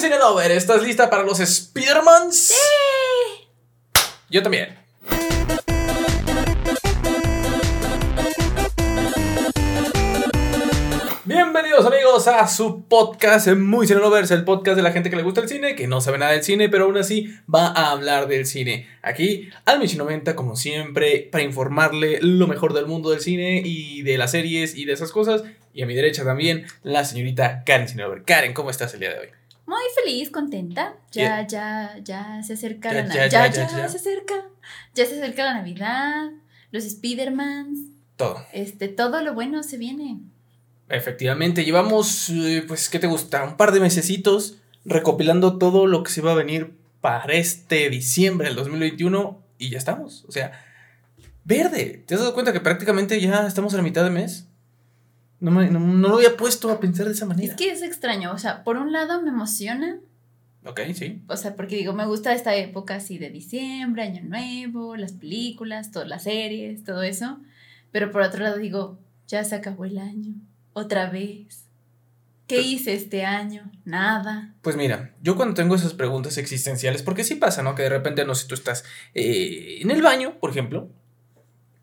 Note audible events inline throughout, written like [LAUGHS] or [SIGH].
Karen Cinelover, ¿estás lista para los Spidermans? Sí. Yo también. Bienvenidos amigos a su podcast Muy Cinelovers, el podcast de la gente que le gusta el cine, que no sabe nada del cine, pero aún así va a hablar del cine. Aquí, al Michi 90, como siempre, para informarle lo mejor del mundo del cine y de las series y de esas cosas. Y a mi derecha también, la señorita Karen Cinelover. Karen, ¿cómo estás el día de hoy? Muy feliz, contenta. Ya, ya, ya se acerca Ya, la Navidad. ya, Ya, ya, ya, ya. se acerca. Ya se acerca la Navidad. Los Spidermans. Todo. Este, todo lo bueno se viene. Efectivamente, llevamos, eh, pues, ¿qué te gusta? Un par de mesecitos recopilando todo lo que se va a venir para este diciembre del 2021 y ya estamos. O sea, verde. ¿Te has dado cuenta que prácticamente ya estamos a la mitad de mes? No, me- no, no lo había puesto a pensar de esa manera. Es que es extraño. O sea, por un lado me emociona. Ok, sí. O sea, porque digo, me gusta esta época así de diciembre, Año Nuevo, las películas, todas las series, todo eso. Pero por otro lado digo, ya se acabó el año. Otra vez. ¿Qué Pero- hice este año? Nada. Pues mira, yo cuando tengo esas preguntas existenciales, porque sí pasa, ¿no? Que de repente, no sé, tú estás eh, en el baño, por ejemplo.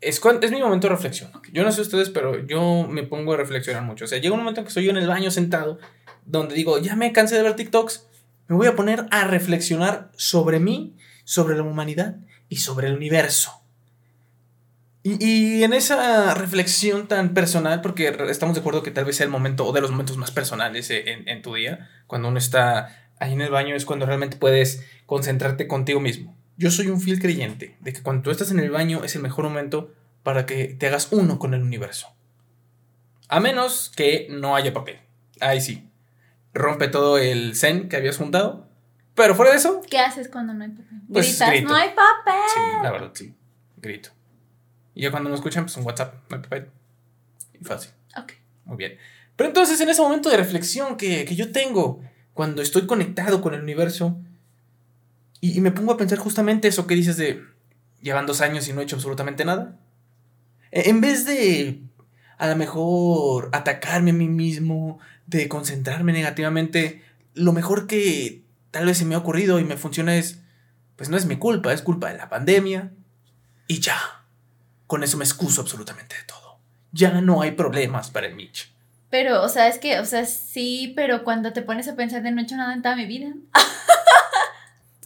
Es, es mi momento de reflexión. Yo no sé ustedes, pero yo me pongo a reflexionar mucho. O sea, llega un momento en que estoy yo en el baño sentado, donde digo, ya me cansé de ver TikToks, me voy a poner a reflexionar sobre mí, sobre la humanidad y sobre el universo. Y, y en esa reflexión tan personal, porque estamos de acuerdo que tal vez sea el momento o de los momentos más personales eh, en, en tu día, cuando uno está ahí en el baño es cuando realmente puedes concentrarte contigo mismo. Yo soy un fiel creyente de que cuando tú estás en el baño es el mejor momento para que te hagas uno con el universo. A menos que no haya papel. Ahí sí. Rompe todo el zen que habías juntado. Pero fuera de eso, ¿Qué haces cuando no hay papel? Pues Gritas, grito. no hay papel. sí, la verdad, sí. Grito. Y ya cuando me escuchan, pues un WhatsApp, no hay papel. Y fácil. Ok. Muy bien. Pero entonces, en ese momento de reflexión que, que yo tengo, cuando estoy conectado con el universo, y, me pongo a pensar justamente eso que dices de, llevan dos años y no he hecho absolutamente nada. E- En vez de, a lo mejor, atacarme a mí mismo, de concentrarme negativamente, lo mejor que tal vez se me ha ocurrido y me funciona es, pues no es mi culpa, es culpa de la pandemia. Y ya, con eso me excuso absolutamente de todo. Ya no hay problemas para el Mitch. Pero, o sea, es que, o sea, sí, pero cuando te pones a pensar de no he hecho nada en toda mi vida. [LAUGHS]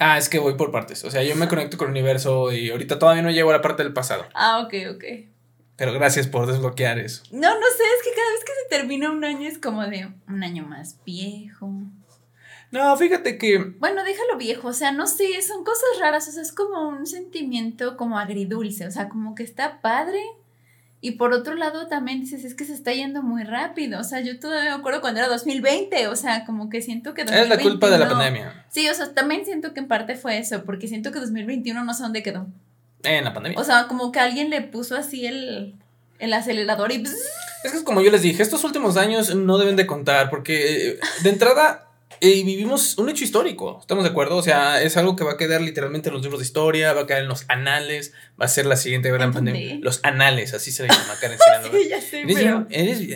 Ah, es que voy por partes. O sea, yo me conecto con el universo y ahorita todavía no llego a la parte del pasado. Ah, ok, ok. Pero gracias por desbloquear eso. No, no sé, es que cada vez que se termina un año es como de un año más viejo. No, fíjate que. Bueno, déjalo viejo, o sea, no sé, son cosas raras, o sea, es como un sentimiento como agridulce, o sea, como que está padre. Y por otro lado también dices, es que se está yendo muy rápido, o sea, yo todavía me acuerdo cuando era 2020, o sea, como que siento que Es la culpa de la 2021 pandemia. Sí, o sea, también siento que en parte fue eso, porque siento que 2021 no sé dónde quedó. En la pandemia. O sea, como que alguien le puso así el, el acelerador y... Es que es como yo les dije, estos últimos años no deben de contar porque eh, de entrada eh, vivimos un hecho histórico, ¿estamos de acuerdo? O sea, es algo que va a quedar literalmente en los libros de historia, va a quedar en los anales, va a ser la siguiente gran ¿En pandemia. Los anales, así se le llama Karen [LAUGHS] Sinaloa. Sí, ya sé, Eres, pero... eres-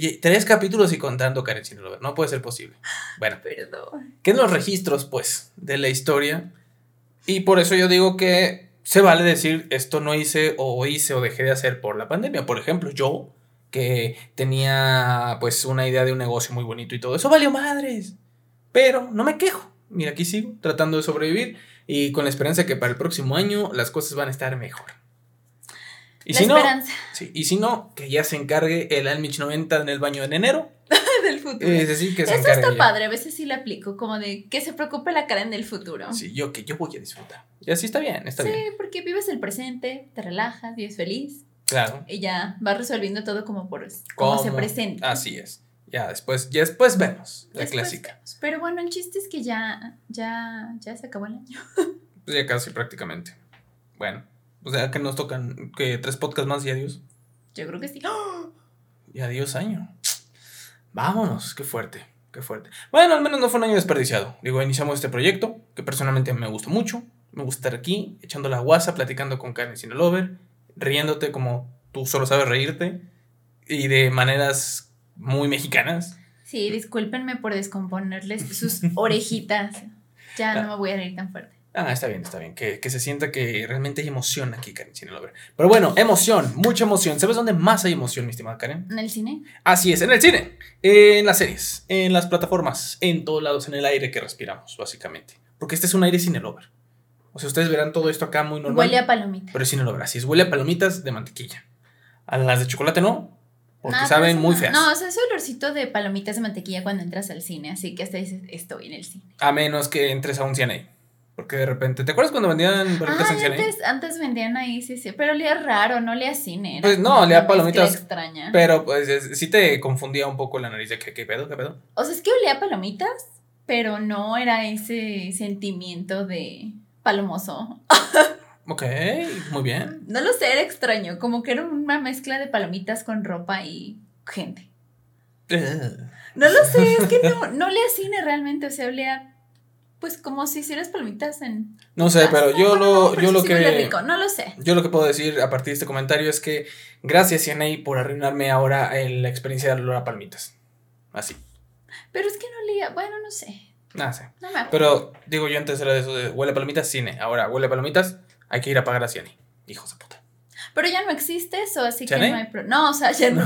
ya- tres capítulos y contando Karen Sinaloa, no puede ser posible. Bueno, Perdón. quedan los registros, pues, de la historia y por eso yo digo que se vale decir esto no hice o hice o dejé de hacer por la pandemia. Por ejemplo, yo que tenía pues una idea de un negocio muy bonito y todo eso valió madres. Pero no me quejo. Mira, aquí sigo tratando de sobrevivir y con la esperanza de que para el próximo año las cosas van a estar mejor. Y la si no, esperanza sí, y si no, que ya se encargue el Almich 90 en el baño en enero. [LAUGHS] del futuro. Es decir, que se Eso está ya. padre, a veces sí la aplico, como de que se preocupe la Karen del futuro. Sí, yo que yo voy a disfrutar. Y así está bien, está Sí, bien. porque vives el presente, te relajas, vives feliz Claro. y ya vas resolviendo todo como por como se ¿Cómo? presenta. Así es. Ya después, ya después vemos la Después clásica. vemos. Pero bueno, el chiste es que ya, ya, ya se acabó el año. [LAUGHS] Pues ya casi prácticamente. Bueno, o sea que nos tocan que tres podcasts más y adiós. Yo creo que sí. Y adiós año. Vámonos, qué fuerte, qué fuerte. Bueno, al menos no fue un año desperdiciado. Digo, iniciamos este proyecto que personalmente me gustó mucho. Me gusta estar aquí, echando la guasa, platicando con Karen Sinalover, riéndote como tú solo sabes reírte y de maneras muy mexicanas. Sí, discúlpenme por descomponerles sus orejitas. Ya no me voy a reír tan fuerte. Ah, está bien, está bien. Que, se sienta que realmente hay emoción aquí, Karen Lover. Pero bueno, emoción, mucha emoción. ¿Sabes dónde más hay emoción, mi estimada Karen? ¿En el cine? Así es, en el cine, en las series, en las plataformas, en todos lados, en el aire que respiramos, básicamente. Porque este es un aire cine lover. O sea, ustedes verán todo esto acá muy normal. Huele a palomitas. Pero es cine lover, así es. Huele a palomitas de mantequilla. A las de chocolate no, porque saben muy feas. No, o sea, ese olorcito de palomitas de mantequilla cuando entras al cine, así que hasta dices, estoy en el cine. A menos que entres a un cine porque de repente, ¿te acuerdas cuando vendían palomitas en cine? Antes, antes vendían ahí, sí, sí. Pero olía raro, no olía cine. pues no, olía palomitas. extraña. Pero pues sí te confundía un poco la nariz de que, ¿qué pedo? ¿Qué pedo? O sea, es que olía palomitas, pero no era ese sentimiento de palomoso. [LAUGHS] ok, muy bien. No lo sé, era extraño. Como que era una mezcla de palomitas con ropa y gente. no lo sé, es que no, no olía cine realmente, o sea, olía pues como si hicieras palomitas en. No sé, pero yo lo, yo lo que. no lo sé. Yo lo que puedo decir a partir de este comentario es que gracias, CNA, por arruinarme ahora la experiencia de olor a palmitas. Así. Pero es que no leía. Bueno, no sé. No sé. No me Pero digo, yo antes era de eso de huele a palomitas, cine. Ahora huele a palomitas, hay que ir a pagar a Ciane. Hijos de puta. Pero ya no existe eso, así que no hay. No, o sea, ya no.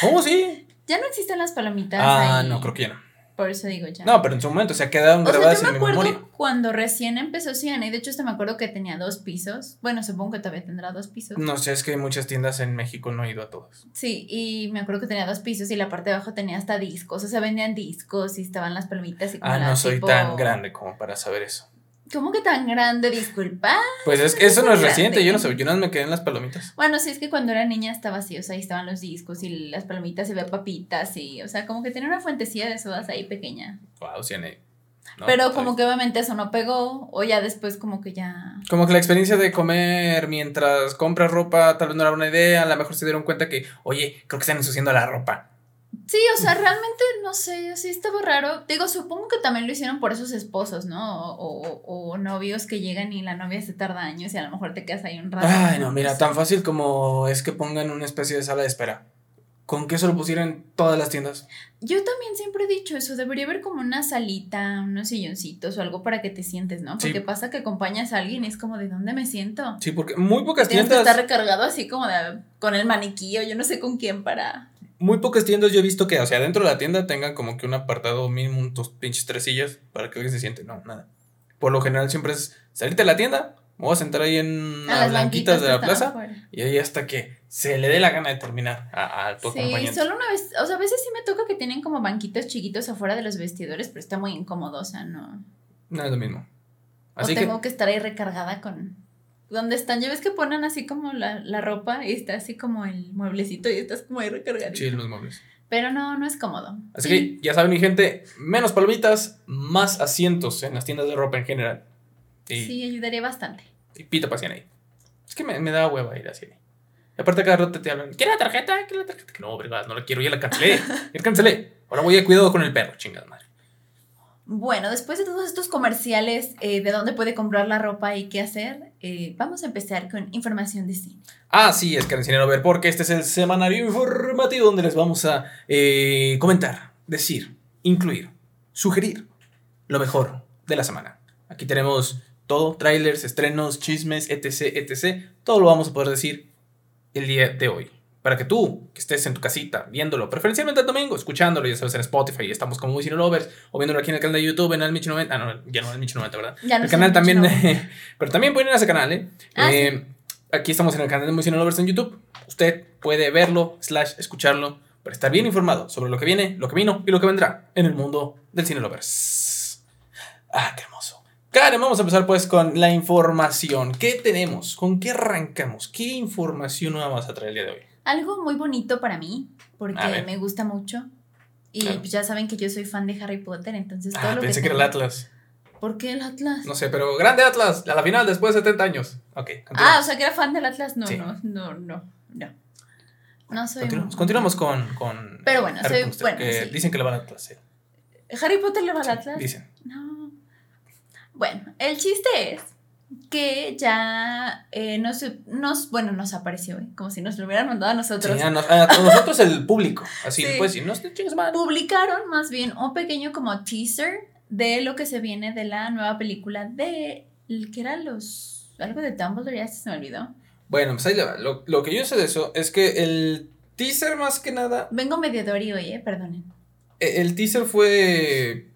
¿Cómo sí? [LAUGHS] Ya no existen las palomitas. Ah, no, creo que ya no. Por eso digo ya. No, pero en su momento se ha quedado grabadas en mi memoria. Cuando recién empezó Ciena, y de hecho, hasta me acuerdo que tenía dos pisos. Bueno, supongo que todavía tendrá dos pisos. No sé, es que hay muchas tiendas en México, no he ido a todas. Sí, y me acuerdo que tenía dos pisos y la parte de abajo tenía hasta discos. O sea, vendían discos y estaban las palmitas y Ah, no soy tan grande como para saber eso. ¿Cómo que tan grande? Disculpa. Pues es que eso no es reciente, yo no sé, yo no me quedé en las palomitas. Bueno, sí, es que cuando era niña estaba así, o sea, ahí estaban los discos y las palomitas y había papitas y, o sea, como que tenía una fuentecilla de sodas ahí pequeña. Wow, sí, no, Pero como que obviamente eso no pegó, o ya después como que ya... Como que la experiencia de comer mientras compras ropa tal vez no era una idea, a lo mejor se dieron cuenta que, oye, creo que están ensuciando la ropa. Sí, o sea, realmente no sé, sí estaba raro. Digo, supongo que también lo hicieron por esos esposos, ¿no? O, o, novios que llegan y la novia se tarda años y a lo mejor te quedas ahí un rato. Ay, no, mira, tan fácil como es que pongan una especie de sala de espera. ¿Con qué se lo pusieran todas las tiendas? Yo también siempre he dicho eso, debería haber como una salita, unos silloncitos o algo para que te sientes, ¿no? Porque pasa que acompañas a alguien y es como, ¿de dónde me siento? Sí, porque muy pocas Tienes tiendas... que estar recargado así como de, con el maniquí o yo no sé con quién para muy pocas tiendas yo he visto que, o sea, dentro de la tienda tengan como que un apartado mínimo, tus pinches tres sillas para que alguien se siente. No, nada. Por lo general siempre es salirte de la tienda, me voy a sentar ahí en las blanquitas de la plaza y ahí hasta que se le dé la gana de terminar a, a tu Sí, solo una vez, o sea, a veces sí me toca que tienen como banquitos chiquitos afuera de los vestidores, pero está muy incómodo, o sea, no. No es lo mismo. Así o tengo que estar ahí recargada con donde están, ya ves que ponen así como la, la, ropa y está así como el mueblecito y estás como ahí recargado. Sí, los muebles. Pero no, no es cómodo. Así que ya saben, mi gente, menos palomitas, más asientos en las tiendas de ropa en general. sí, ayudaría bastante. Y pita pasión ahí. Es que me, me da hueva ir así. Y aparte cada rato te hablan, ¿quieres la tarjeta? ¿Quieres la tarjeta? No, verdad, no la quiero, ya la cancelé. ya cancelé. Ahora voy a cuidado con el perro, chingada madre. Bueno, después de todos estos comerciales eh, de dónde puede comprar la ropa y qué hacer, eh, vamos a empezar con información de cine. Ah, sí, es Carencineero Ver, porque este es el semanario informativo donde les vamos a eh, comentar, decir, incluir, sugerir lo mejor de la semana. Aquí tenemos todo, trailers, estrenos, chismes, etc, etc. Todo lo vamos a poder decir el día de hoy para que tú, que estés en tu casita, viéndolo, preferencialmente el domingo, escuchándolo, ya sabes, en Spotify, estamos como Muy Lovers, o viéndolo aquí en el canal de YouTube, en el Michi 90, ah, no, ya no el Michi 90, ¿verdad? Ya no el canal también, [LAUGHS] pero también pueden ir a ese canal, ¿eh? Ah, eh aquí estamos en el canal de Muy Lovers en YouTube, usted puede verlo, slash, escucharlo, para estar bien informado sobre lo que viene, lo que vino y lo que vendrá en el mundo del Cine Lovers. Ah, qué hermoso. Karen, vamos a empezar pues con la información. ¿Qué tenemos? ¿Con qué arrancamos? ¿Qué información vamos a traer el día de hoy? Algo muy bonito para mí, porque me gusta mucho. Y ya saben que yo soy fan de Harry Potter, entonces todo ah, lo pensé que, era el Atlas. ¿Por qué el Atlas? No sé, pero grande Atlas, a la final después de 70 años. Ok, Ah, o sea que era fan del Atlas. No, no, no, no, no. No soy. Continuamos, continuamos con, con. Pero bueno, soy. bueno, Dicen que le va al Atlas. ¿Harry Potter le va al Atlas? Dicen. No. Bueno, el chiste es que ya eh, nos, nos, bueno, nos apareció, ¿eh? como si nos lo hubieran mandado a nosotros. Sí, a, nosotros el público, así, pues, si no chingas mal. Publicaron más bien un pequeño como teaser de lo que se viene de la nueva película de, que era los, algo de Dumbledore, ya se me olvidó. Bueno, pues ahí le va. Lo, lo que yo sé de eso es que el teaser más que nada... Vengo medio Dory hoy, eh, perdonen. E, el teaser fue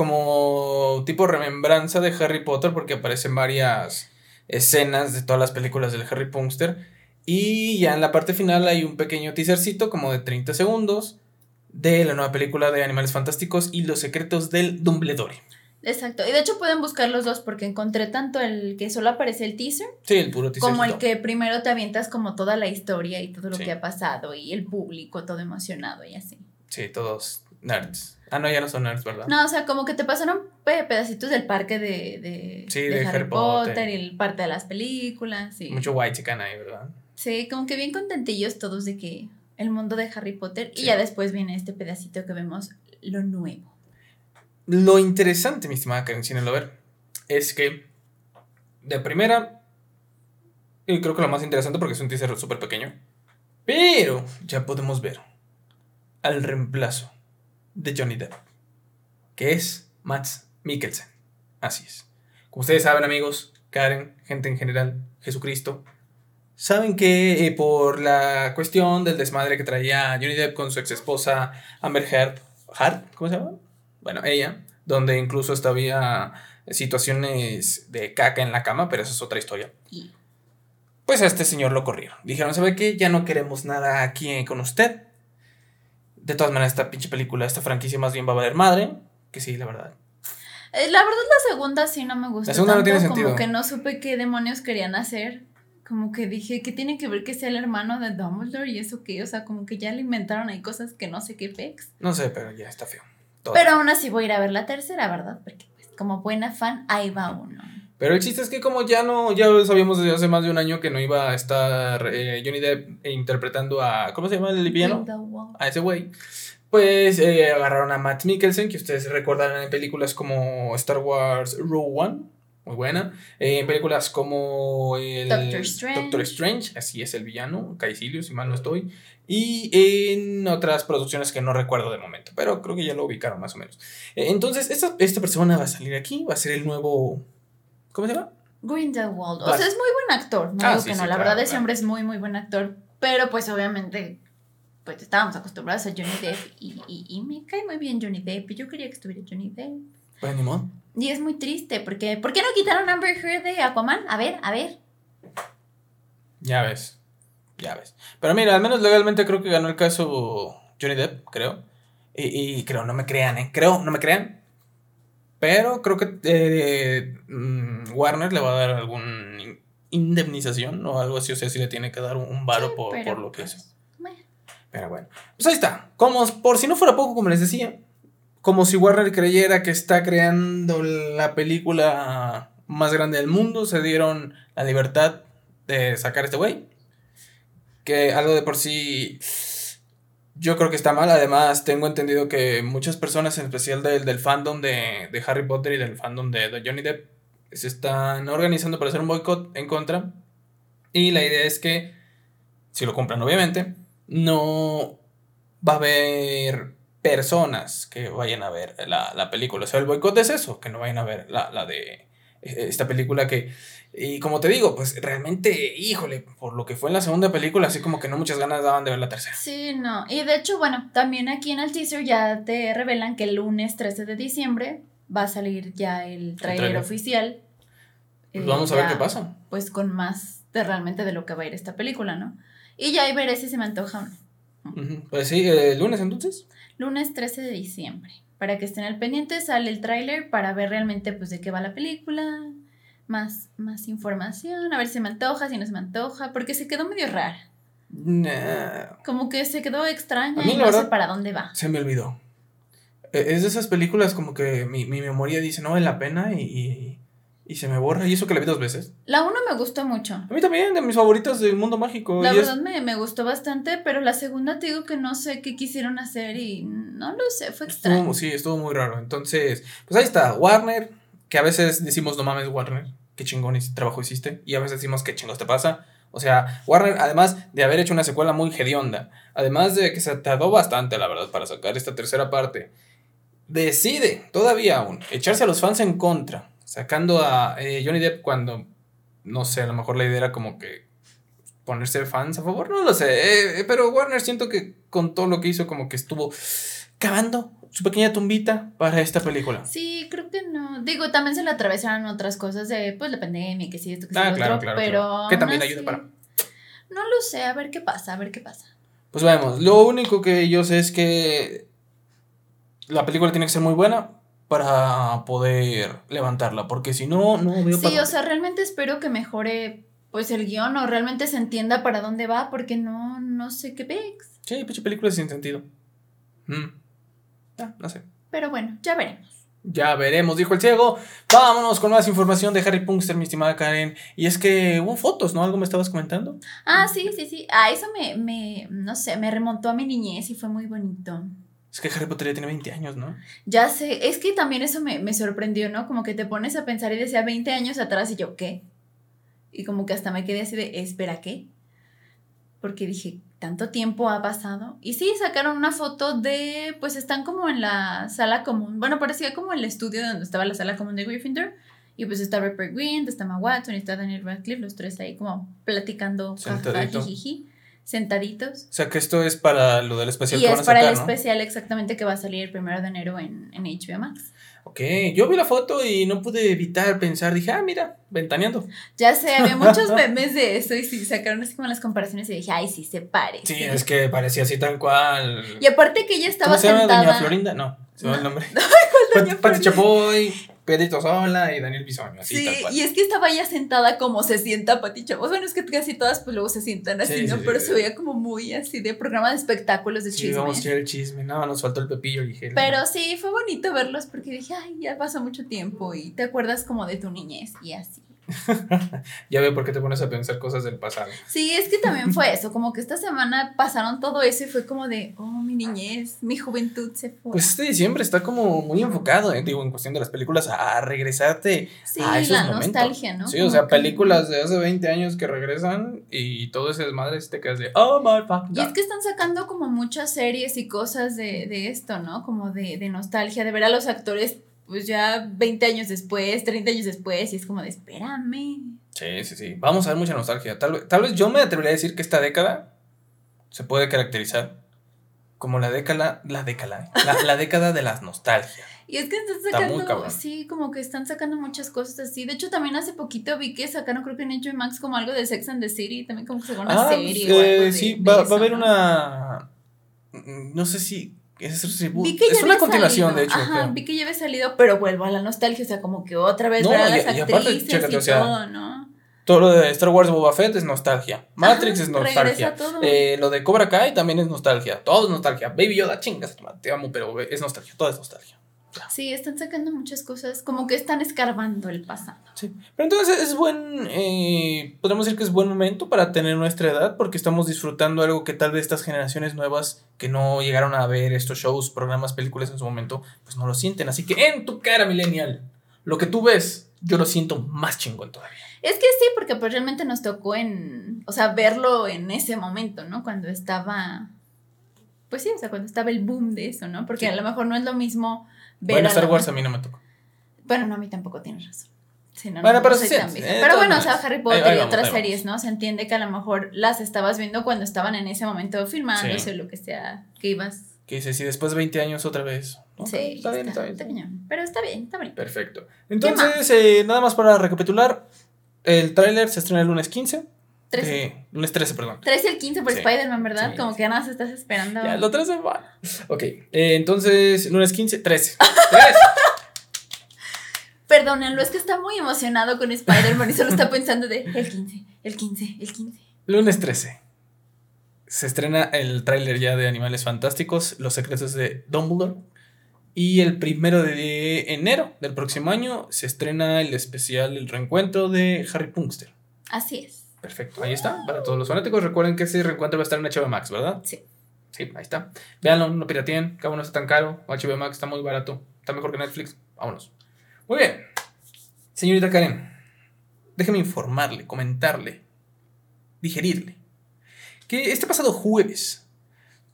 como tipo remembranza de Harry Potter porque aparecen varias escenas de todas las películas del Harry Punkster. Y ya en la parte final hay un pequeño teasercito como de 30 segundos de la nueva película de Animales Fantásticos y los secretos del Dumbledore. Exacto. Y de hecho pueden buscar los dos porque encontré tanto el que solo aparece el teaser. Sí, el puro teaser. Como el que primero te avientas como toda la historia y todo lo que ha pasado y el público todo emocionado y así. Sí, todos nerds. Ah, no, ya no son nerds, ¿verdad? No, o sea, como que te pasaron pedacitos del parque de, de, Harry, Potter, y el parte de las películas. Sí. Mucho white chican ahí, ¿verdad? Sí, como que bien contentillos todos de que el mundo de Harry Potter y ya después viene este pedacito que vemos lo nuevo. Lo interesante, mi estimada Karen ver, es que de primera, y creo que lo más interesante porque es un teaser súper pequeño, pero ya podemos ver al reemplazo de Johnny Depp, que es Max Mikkelsen. Así es. Como ustedes saben, amigos, Karen, gente en general, Jesucristo, saben que eh, por la cuestión del desmadre que traía Johnny Depp con su ex esposa Amber Heard, Hart, ¿cómo se llama? Bueno, ella, donde incluso hasta había situaciones de caca en la cama, pero esa es otra historia. Pues a este señor lo corrieron. Dijeron, ¿sabe qué? Ya no queremos nada aquí con usted de todas maneras, esta pinche película, esta franquicia más bien va a valer madre. Que sí, la verdad. Eh, la verdad, la segunda sí no me gustó. La segunda no tiene sentido. Como que no supe qué demonios querían hacer. Como que dije, ¿qué tiene que ver que sea el hermano de Dumbledore y eso qué? O sea, como que ya le inventaron ahí cosas que no sé qué pex. No sé, pero ya está feo. Pero aún así voy a ir a ver la tercera, ¿verdad? Porque pues, como buena fan, ahí va uno. Pero el chiste es que como ya no, ya sabíamos desde hace más de un año que no iba a estar eh, Johnny Depp interpretando a, ¿cómo se llama el villano? A ese güey. Pues eh, agarraron a Matt Mikkelsen, que ustedes recordarán en películas como Star Wars Rogue One, muy buena. Eh, en películas como el Doctor Strange. Doctor Strange, así es el villano, Caecilio, si mal no estoy. Y en otras producciones que no recuerdo de momento, pero creo que ya lo ubicaron más o menos. entonces, esta, esta persona va a salir aquí, va a ser el nuevo ¿Cómo se llama? Grindelwald. O sea, es muy buen actor. No ah, digo que no. la verdad, ese hombre es muy, muy buen actor. Pero pues obviamente, pues estábamos acostumbrados a Johnny Depp. Y, y, me cae muy bien Johnny Depp. Y yo quería que estuviera Johnny Depp. Pues ni modo. Y es muy triste. Porque, ¿Por qué no quitaron Amber Heard de Aquaman? A ver, a ver. Ya ves. Ya ves. Pero mira, al menos legalmente creo que ganó el caso Johnny Depp, creo. Y, y creo, no me crean, ¿eh? Creo, no me crean pero creo que eh, mm, Warner le va a dar alguna indemnización o algo así. O sea, si le tiene que dar un varo por, lo que hizo. Pues, pero bueno. Pues ahí está. Como por si no fuera poco, como les decía. Como si Warner creyera que está creando la película más grande del mundo. Se dieron la libertad de sacar a este güey. Que algo de por sí yo creo que está mal. Además, tengo entendido que muchas personas, en especial del, del fandom de, de, Harry Potter y del fandom de, Johnny Depp, se están organizando para hacer un boicot en contra. Y la idea es que, si lo compran, obviamente, no va a haber personas que vayan a ver la, la película. O sea, el boicot es eso, que no vayan a ver la, la de esta película que y como te digo, pues realmente, híjole, por lo que fue en la segunda película, así como que no muchas ganas daban de ver la tercera. Sí, no. Y de hecho, bueno, también aquí en el teaser ya te revelan que el lunes 13 de diciembre va a salir ya el trailer, oficial. Pues vamos a ver qué pasa. Pues con más de realmente de lo que va a ir esta película, ¿no? Y ya ahí veré si se me antoja Pues sí, ¿el lunes entonces? Lunes 13 de diciembre. Para que estén al pendiente, sale el tráiler para ver realmente pues de qué va la película, más, más información, a ver si me antoja, si no se me antoja, porque se quedó medio rara. Como que se quedó extraña y no sé para dónde va. Se me olvidó. E, es de esas películas como que mi, memoria dice no vale la pena y, se me borra. Y eso que la vi dos veces. La uno me gustó mucho. A mí también, de mis favoritas del mundo mágico. La verdad me, gustó bastante, pero la segunda te digo que no sé qué quisieron hacer y no lo sé, fue extraño. sí, estuvo muy raro. Entonces, pues ahí está, Warner que a veces decimos, no mames, Warner, qué chingón trabajo hiciste, y a veces decimos, qué chingos te pasa. O sea, Warner, además de haber hecho una secuela muy hedionda, además de que se tardó bastante, la verdad, para sacar esta tercera parte, decide, todavía aún, echarse a los fans en contra, sacando a eh, Johnny Depp cuando, no sé, a lo mejor la idea era como que ponerse fans a favor, no lo sé, eh, eh, pero Warner siento que con todo lo que hizo como que estuvo cavando su pequeña tumbita para esta película. Sí, creo que no. Digo, también se le atravesaron otras cosas de pues la pandemia, que sí, esto, que sí, ah, claro, otro, pero que también ayuda para. No lo sé, a ver qué pasa, a ver qué pasa. Pues vemos, lo único que yo sé es que la película tiene que ser muy buena para poder levantarla, porque si no, no veo Sí, o sea, realmente espero que mejore pues el guion o realmente se entienda para dónde va, porque no, no sé qué pex. Sí, pinche película sin sentido. Mm. Ah, no sé. Pero bueno, ya veremos. Ya veremos, dijo el ciego. Vámonos con más información de Harry Punkster, mi estimada Karen. Y es que hubo fotos, ¿no? ¿Algo me estabas comentando? Ah, sí, sí, sí. Ah, eso me, me, no sé, me remontó a mi niñez y fue muy bonito. Es que Harry Potter ya tiene 20 años, ¿no? Ya sé, es que también eso me, me sorprendió, ¿no? Como que te pones a pensar y decía 20 años atrás y yo, ¿qué? Y como que hasta me quedé así de, espera, ¿qué? Porque dije, tanto tiempo ha pasado. Y sí, sacaron una foto de, pues están como en la sala común. Bueno, parecía como el estudio donde estaba la sala común de Gryffindor. Y pues está Rupert Green, está Emma Watson y está Daniel Radcliffe, los tres ahí como platicando, sentaditos. O sea que esto es para lo del especial y que van a sacar, para el especial exactamente que va a salir el primero de enero en, en HBO Max. Ok, yo vi la foto y no pude evitar pensar, dije, ah, mira, ventaneando. Ya sé, había muchos [LAUGHS] memes de eso y sí, sacaron así como las comparaciones y dije, ay, sí, se parece. Sí, es que parecía así tal cual. Y aparte que ella estaba ¿Cómo se llama Doña Florinda? No, se llama el nombre. [LAUGHS] Pati Chapoy, Pedrito Sola y Daniel Bisoño, así sí, tal cual. y es que estaba ella sentada como se sienta Pati Chapoy. Bueno, es que casi todas pues luego se sientan así, ¿no? Pero se veía como muy así de programa de espectáculos de chisme. Sí, vamos a echar el chisme, no, nos faltó el pepillo ligero. Pero sí, fue bonito verlos porque dije, ay, ya pasó mucho tiempo y te acuerdas como de tu niñez y así. [LAUGHS] ya veo por qué te pones a pensar cosas del pasado. Sí, es que también fue eso, como que esta semana pasaron todo eso y fue como de, oh, mi niñez, mi juventud se fue. Pues este diciembre está como muy enfocado, eh, digo, en cuestión de las películas, a regresarte sí, a esos la nostalgia, ¿no? Sí, o sea, películas de hace 20 años que regresan y todo ese desmadre te quedas de, oh my fuck. Y es que están sacando como muchas series y cosas de, de esto, ¿no? Como de, de nostalgia, de ver a los actores pues ya 20 años después, 30 años después, y es como de, espérame. Sí, sí, sí. Vamos a ver mucha nostalgia. Tal, tal vez yo me atrevería a decir que esta década se puede caracterizar como la década, la década, la, la década de las nostalgias. Y es que están sacando, sí, como que están sacando muchas cosas así. De hecho, también hace poquito vi que sacaron, creo que en HBO Max, como algo de Sex and the City, también como que sacó una ah, serie. o algo eh, sí, va, va a haber una, no sé si es, es una continuación, de hecho. Ajá, vi que ya había salido, pero vuelvo a la nostalgia, o sea, como que otra vez ver a las actrices y, todo, ¿no? Todo lo de Star Wars Boba Fett es nostalgia. Matrix es nostalgia. Eh, lo de Cobra Kai también es nostalgia. Todo es nostalgia. Baby Yoda, chingas, te amo, pero es nostalgia. Todo es nostalgia. Sí, están sacando muchas cosas, como que están escarbando el pasado. Sí, pero entonces es buen, eh, podemos decir que es buen momento para tener nuestra edad, porque estamos disfrutando algo que tal vez estas generaciones nuevas que no llegaron a ver estos shows, programas, películas en su momento, pues no lo sienten. Así que en tu cara, millennial, lo que tú ves, yo lo siento más chingón todavía. Es que sí, porque pues realmente nos tocó en, o sea, verlo en ese momento, ¿no? Cuando estaba, pues sí, o sea, cuando estaba el boom de eso, ¿no? Porque a lo mejor no es lo mismo bueno, Star Wars a mí no me tocó. Bueno, no, a mí tampoco tienes razón. bueno, pero, sí, eh, pero bueno, o sea, Harry Potter y otras series, ¿no? Se entiende que a lo mejor las estabas viendo cuando estaban en ese momento filmándose o lo que sea, que ibas. Que dices, si después de 20 años otra vez. Sí, está, bien, está, bien. Pero está bien, está bien. Perfecto. Entonces, eh, nada más para recapitular, el tráiler se estrena el lunes 15. 13. Eh, lunes 13, perdón. 13 el 15 por Spider-Man, ¿verdad? Como que nada se estás esperando. Ya, lo 13 va. Ok, eh, entonces, lunes 15, 13. 13. Perdónenlo, es que está muy emocionado con Spider-Man y solo está [LAUGHS] pensando de el 15, el 15, el 15. Lunes 13. Se estrena el tráiler ya de Animales Fantásticos, Los Secretos de Dumbledore. Y el primero de enero del próximo año se estrena el especial El Reencuentro de Harry Punkster. Así es. Perfecto, ahí está. Para todos los fanáticos, recuerden que ese reencuentro va a estar en HBO Max, ¿verdad? Sí. Sí, ahí está. Véanlo, no pirateen, cada uno está tan caro. HBO Max está muy barato, está mejor que Netflix. Vámonos. Muy bien. Señorita Karen, déjeme informarle, comentarle, digerirle, que este pasado jueves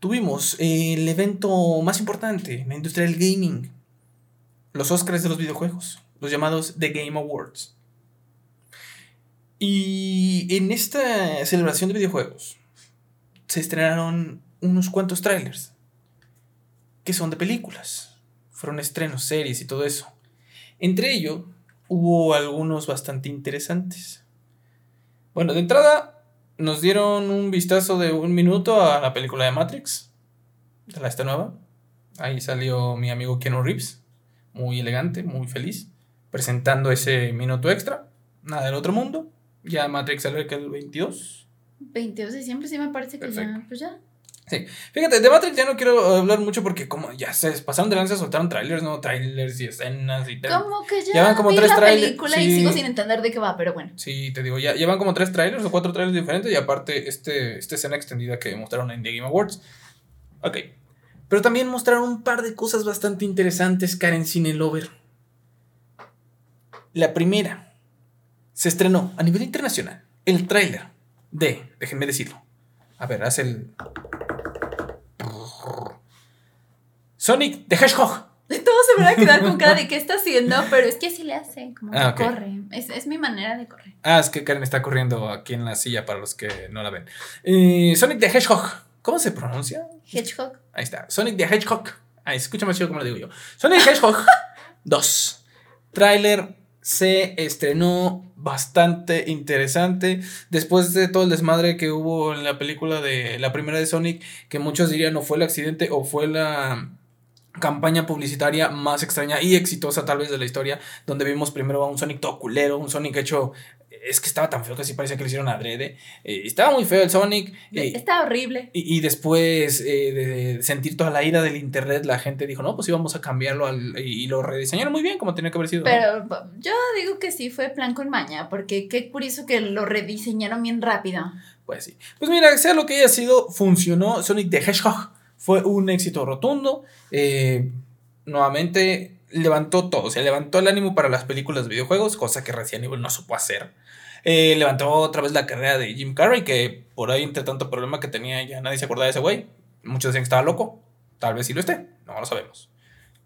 tuvimos el evento más importante en la industria del gaming, los Oscars de los videojuegos, los llamados The Game Awards. Y en esta celebración de videojuegos se estrenaron unos cuantos trailers que son de películas. Fueron estrenos, series y todo eso. Entre ellos hubo algunos bastante interesantes. Bueno, de entrada nos dieron un vistazo de un minuto a la película de Matrix, de la esta nueva. Ahí salió mi amigo Keanu Reeves, muy elegante, muy feliz, presentando ese minuto extra. Nada del otro mundo. Ya Matrix sale que el 22. 22 de diciembre, sí me parece que ya, pues ya. Sí, fíjate, de Matrix ya no quiero hablar mucho porque como ya se pasaron de lanza, soltaron trailers, ¿no? Trailers y escenas y tal. Como que ya llevan como vi tres la película y sigo sin entender de qué va, pero bueno. Sí, te digo, ya llevan como tres trailers o cuatro trailers diferentes y aparte este, esta escena extendida que mostraron en The Game Awards. Ok. Pero también mostraron un par de cosas bastante interesantes, Karen Cinelover. La primera, se estrenó a nivel internacional el tráiler de, déjenme decirlo. A ver, haz el... Sonic the Hedgehog. [LAUGHS] Todos se van a quedar con cara de [LAUGHS] qué está haciendo, pero es que así le hace, como ah, que corre. Es, es, mi manera de correr. Ah, es que Karen está corriendo aquí en la silla para los que no la ven. Eh, Sonic the Hedgehog. ¿Cómo se pronuncia? Hedgehog. Ahí está. Sonic the Hedgehog. Ahí, escucha más chido como lo digo yo. Sonic the Hedgehog [LAUGHS] 2. Trailer se estrenó bastante interesante. Después de todo el desmadre que hubo en la película de la primera de Sonic, que muchos dirían no fue el accidente o fue la campaña publicitaria más extraña y exitosa tal vez de la historia, donde vimos primero a un Sonic todo culero, un Sonic hecho es que estaba tan feo que sí parecía que lo hicieron adrede. Eh, estaba muy feo el Sonic. Eh, estaba horrible. Y, después eh, de sentir toda la ira del internet, la gente dijo, no, pues íbamos a cambiarlo y, lo rediseñaron muy bien como tenía que haber sido. Pero yo digo que sí fue plan con maña, porque qué curioso que lo rediseñaron bien rápido. Pues sí. Pues mira, sea lo que haya sido, funcionó. Sonic the Hedgehog fue un éxito rotundo. nuevamente levantó todo, o sea, levantó el ánimo para las películas de videojuegos, cosa que Resident Evil no supo hacer. Eh, levantó otra vez la carrera de Jim Carrey, que por ahí, entre tanto problema que tenía, ya nadie se acordaba de ese güey. Muchos decían que estaba loco. Tal vez sí lo esté, no lo sabemos.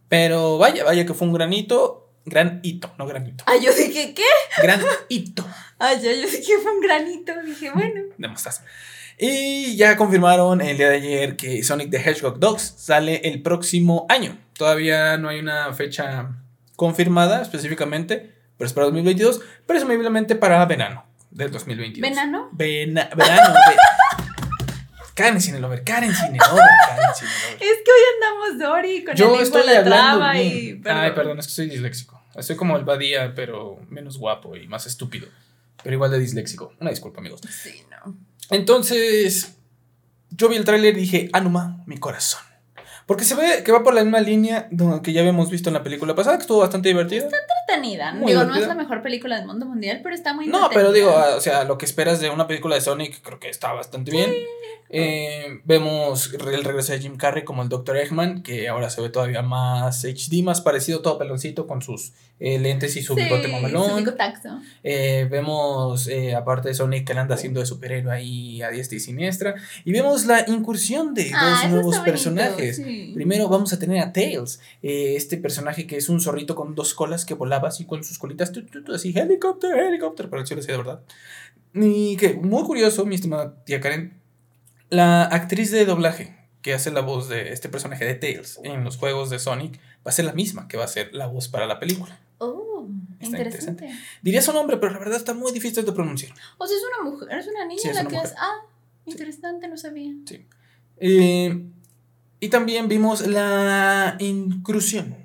Pero vaya, vaya que fue un granito, gran hito, no granito. Ah, yo dije, ¿qué? Gran hito. Ah, ya, yo dije fue un granito. Dije, bueno. Demostras. Y ya confirmaron el día de ayer que Sonic the Hedgehog Dogs sale el próximo año. Todavía no hay una fecha confirmada específicamente, pero es para 2022, presumiblemente para verano del 2022. ¿Venano? verano. [LAUGHS] Karen Cinelover, Karen Cinelover, Karen Cinelover. [LAUGHS] Es que hoy andamos Dori con Yo el estoy de traba y... Ay, perdón, es que soy disléxico. Estoy como el Badía, pero menos guapo y más estúpido. Pero igual de disléxico. Una disculpa, amigos. Sí, no. Entonces, yo vi el tráiler y dije, Anuma, mi corazón. Porque se ve que va por la misma línea que ya habíamos visto en la película pasada, que estuvo bastante divertida. Está entretenida. digo, no es la mejor película del mundo mundial, pero está muy No, pero digo, o sea, lo que esperas de una película de Sonic creo que está bastante bien. Eh, vemos el regreso de Jim Carrey como el Dr. Eggman, que ahora se ve todavía más HD, más parecido, todo peloncito con sus eh, lentes y su bigote mamelón. Eh, vemos, aparte de Sonic, que anda haciendo de superhéroe ahí a diestra y siniestra. Y vemos la incursión de ah, dos nuevos personajes. Primero vamos a tener a Tails, este personaje que es un zorrito con dos colas que volaba así con sus colitas, así, helicóptero, helicóptero, para que de verdad. Y que, muy curioso, mi estimada tía Karen la actriz de doblaje que hace la voz de este personaje de Tails en los juegos de Sonic va a ser la misma que va a ser la voz para la película. Oh, interesante. Diría su nombre, pero la verdad está muy difícil de pronunciar. O sea, es una mujer, es una niña la que es. Ah, interesante, no sabía. Sí. Eh, y también vimos la incursión.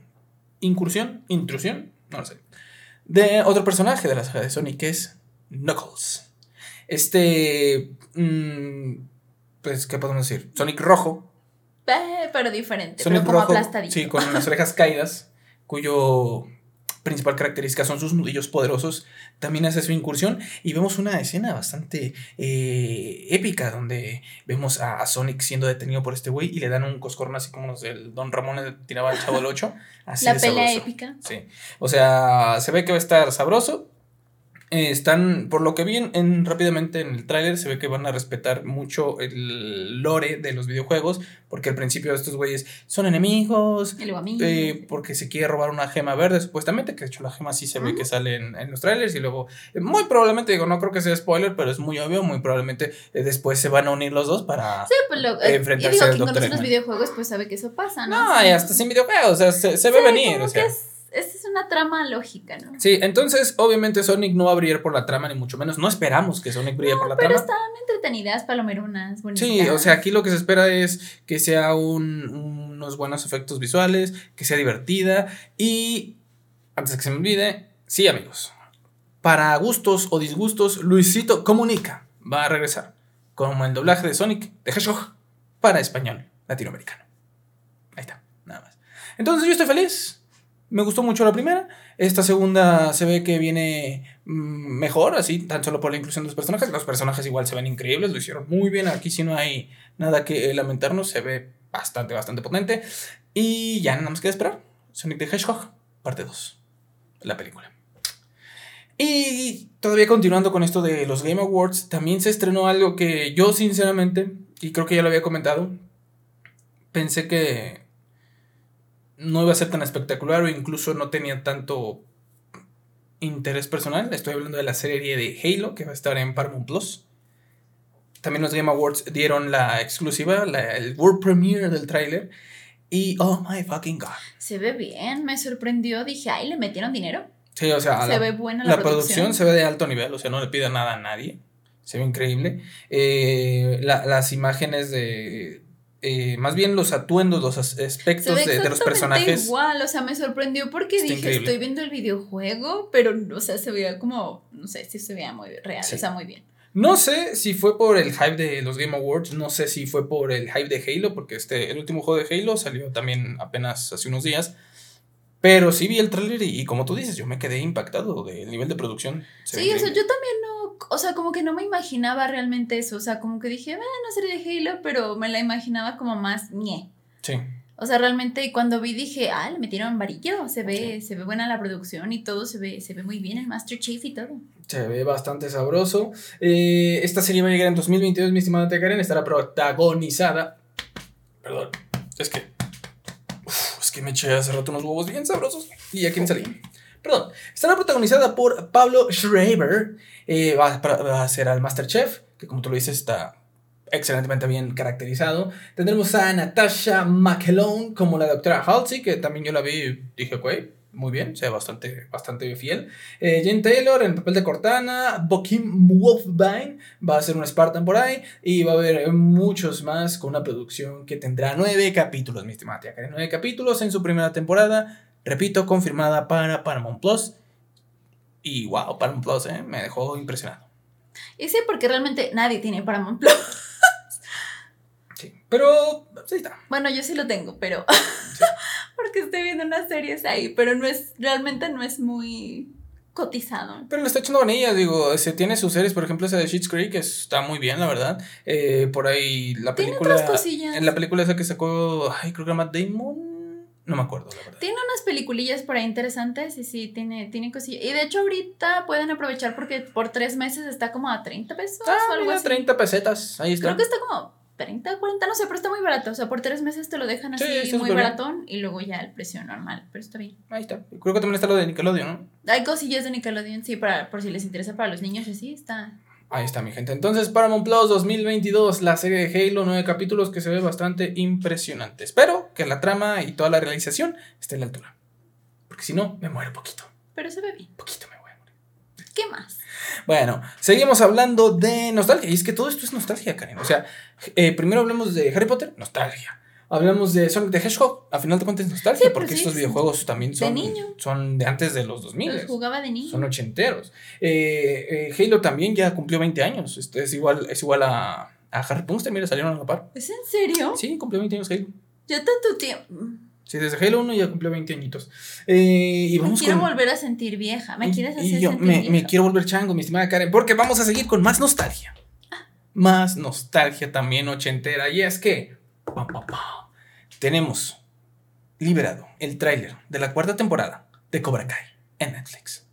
¿Incursión? ¿Intrusión? No lo sé. De otro personaje de la saga de Sonic que es Knuckles. Este. Mmm, pues, ¿qué podemos decir? Sonic rojo. Eh, pero diferente, Sonic pero como rojo, Sí, con las orejas caídas, cuyo principal característica son sus nudillos poderosos, también hace su incursión y vemos una escena bastante eh, épica donde vemos a, Sonic siendo detenido por este güey y le dan un coscorno así como los del Don Ramón le tiraba al Chavo del 8. Así La pelea épica. Sí. O sea, se ve que va a estar sabroso, eh, están, por lo que vi en, rápidamente en el tráiler, se ve que van a respetar mucho el lore de los videojuegos, porque al principio estos güeyes son enemigos, eh, porque se quiere robar una gema verde, supuestamente, que de hecho la gema sí se ve que sale en, los trailers, y luego, eh, muy probablemente, digo, no creo que sea spoiler, pero es muy obvio, muy probablemente después se van a unir los dos para sí, pues lo, enfrentarse digo, quien conoce los videojuegos, pues sabe que eso pasa, ¿no? No, y hasta sin videojuegos, o sea, se, ve venir, o sea esta es una trama lógica, ¿no? Sí, entonces obviamente Sonic no va a brillar por la trama, ni mucho menos. No esperamos que Sonic brille por la pero trama. Pero están entretenidas, palomerunas, bonitas. Sí, o sea, aquí lo que se espera es que sea unos buenos efectos visuales, que sea divertida. Y antes de que se me olvide, sí, amigos. Para gustos o disgustos, Luisito Comunica va a regresar como el doblaje de Sonic de Hedgehog para español latinoamericano. Ahí está, nada más. Entonces yo estoy feliz me gustó mucho la primera. Esta segunda se ve que viene mm, mejor, así, tan solo por la inclusión de los personajes. Los personajes igual se ven increíbles, lo hicieron muy bien. Aquí sí no hay nada que lamentarnos, se ve bastante, bastante potente. Y ya nada más que esperar. Sonic the Hedgehog, parte 2, la película. Y todavía continuando con esto de los Game Awards, también se estrenó algo que yo sinceramente, y creo que ya lo había comentado, pensé que no iba a ser tan espectacular o incluso no tenía tanto interés personal. Estoy hablando de la serie de Halo que va a estar en Paramount Plus. También los Game Awards dieron la exclusiva, el World Premiere del tráiler. Y oh my fucking god. Se ve bien, me sorprendió. Dije, ay, le metieron dinero. Sí, o sea, se la, ve buena la, producción. se ve de alto nivel, o sea, no le pide nada a nadie. Se ve increíble. Eh, las imágenes de, eh, más bien los atuendos, los aspectos de, los personajes. Igual, o sea, me sorprendió porque dije, estoy viendo el videojuego, pero, o sea, se veía como, no sé, si se veía muy real, o sea, muy bien. No sé si fue por el hype de los Game Awards, no sé si fue por el hype de Halo, porque este, el último juego de Halo salió también apenas hace unos días. Pero sí vi el tráiler y, como tú dices, yo me quedé impactado del nivel de producción. sí, o sea, yo también o sea, como que no me imaginaba realmente eso, o sea, como que dije, bueno, serie de Halo, pero me la imaginaba como más ñe. Sí. O sea, realmente cuando vi dije, ah, le metieron varillo, se ve, se ve buena la producción y todo, se ve, se ve muy bien el Master Chief y todo. Se ve bastante sabroso. Eh, esta serie va a llegar en 2022, mi estimada Karen, estará protagonizada. Perdón, es que que me eché hace rato unos huevos bien sabrosos y aquí me salí. Perdón. Estará protagonizada por Pablo Schreiber. Eh, va, a ser al Masterchef, que como tú lo dices está excelentemente bien caracterizado. Tendremos a Natasha McElhone como la doctora Halsey, que también yo la vi y dije, güey, muy bien, sea bastante, bastante fiel. Eh, Jane Taylor en el papel de Cortana, Bokim Wolfbine va a ser un Spartan por ahí y va a haber muchos más con una producción que tendrá nueve capítulos, mi estimada tía Nueve capítulos en su primera temporada, repito, confirmada para Paramount Plus. Y wow, Paramount Plus, eh, me dejó impresionado. Y sí, porque realmente nadie tiene Paramount Plus. [LAUGHS] sí, pero sí está. Bueno, yo sí lo tengo, pero [LAUGHS] porque estoy viendo unas series ahí, pero no es, realmente no es muy cotizado. Pero le está echando ganillas, digo, se tiene sus series, por ejemplo, esa de Sheets Creek, que está muy bien, la verdad. Eh, por ahí la película. En la película esa que sacó, ay, creo que se llama Damon. No me acuerdo, la verdad. Tiene unas peliculillas por ahí interesantes y sí, tiene, tiene cosillas. Y de hecho, ahorita pueden aprovechar porque por tres meses está como a 30 pesos ah, o algo así. 30 pesetas, ahí está. Creo que está como 30, 40, no sé, pero está muy barato. O sea, por tres meses te lo dejan así muy baratón y luego ya el precio normal, pero está bien. Ahí está. Creo que también está lo de Nickelodeon, ¿no? Hay cosillas de Nickelodeon, sí, para, por si les interesa para los niños, así está. Ahí está, mi gente. Entonces, Paramount Plus 2022, la serie de Halo, nueve capítulos que se ve bastante impresionante. Espero que la trama y toda la realización esté a la altura. Porque si no, me muero poquito. Pero se ve bien. Poquito me voy a morir. ¿Qué más? Bueno, seguimos hablando de nostalgia. Y es que todo esto es nostalgia, Karen. O sea, eh, primero hablamos de Harry Potter, nostalgia. Hablamos de Sonic the Hedgehog, a final de cuentas nostalgia, porque estos videojuegos también son de, son de antes de los 2000. Los jugaba de niño. Son ochenteros. Eh, eh, Halo también ya cumplió 20 años. Este es igual, es igual a, a Harry Potter, mira, salieron a la par. ¿Es en serio? Sí, cumplió 20 años Halo. Ya tanto tiempo. Sí, desde Halo 1 ya cumplió 20 añitos. Eh, y vamos me quiero con- volver a sentir vieja. ¿Me quieres hacer y yo sentir me, vieja? me quiero volver chango, mi estimada Karen, porque vamos a seguir con más nostalgia. Más nostalgia también ochentera. Y es que tenemos liberado el tráiler de la cuarta temporada de Cobra Kai en Netflix.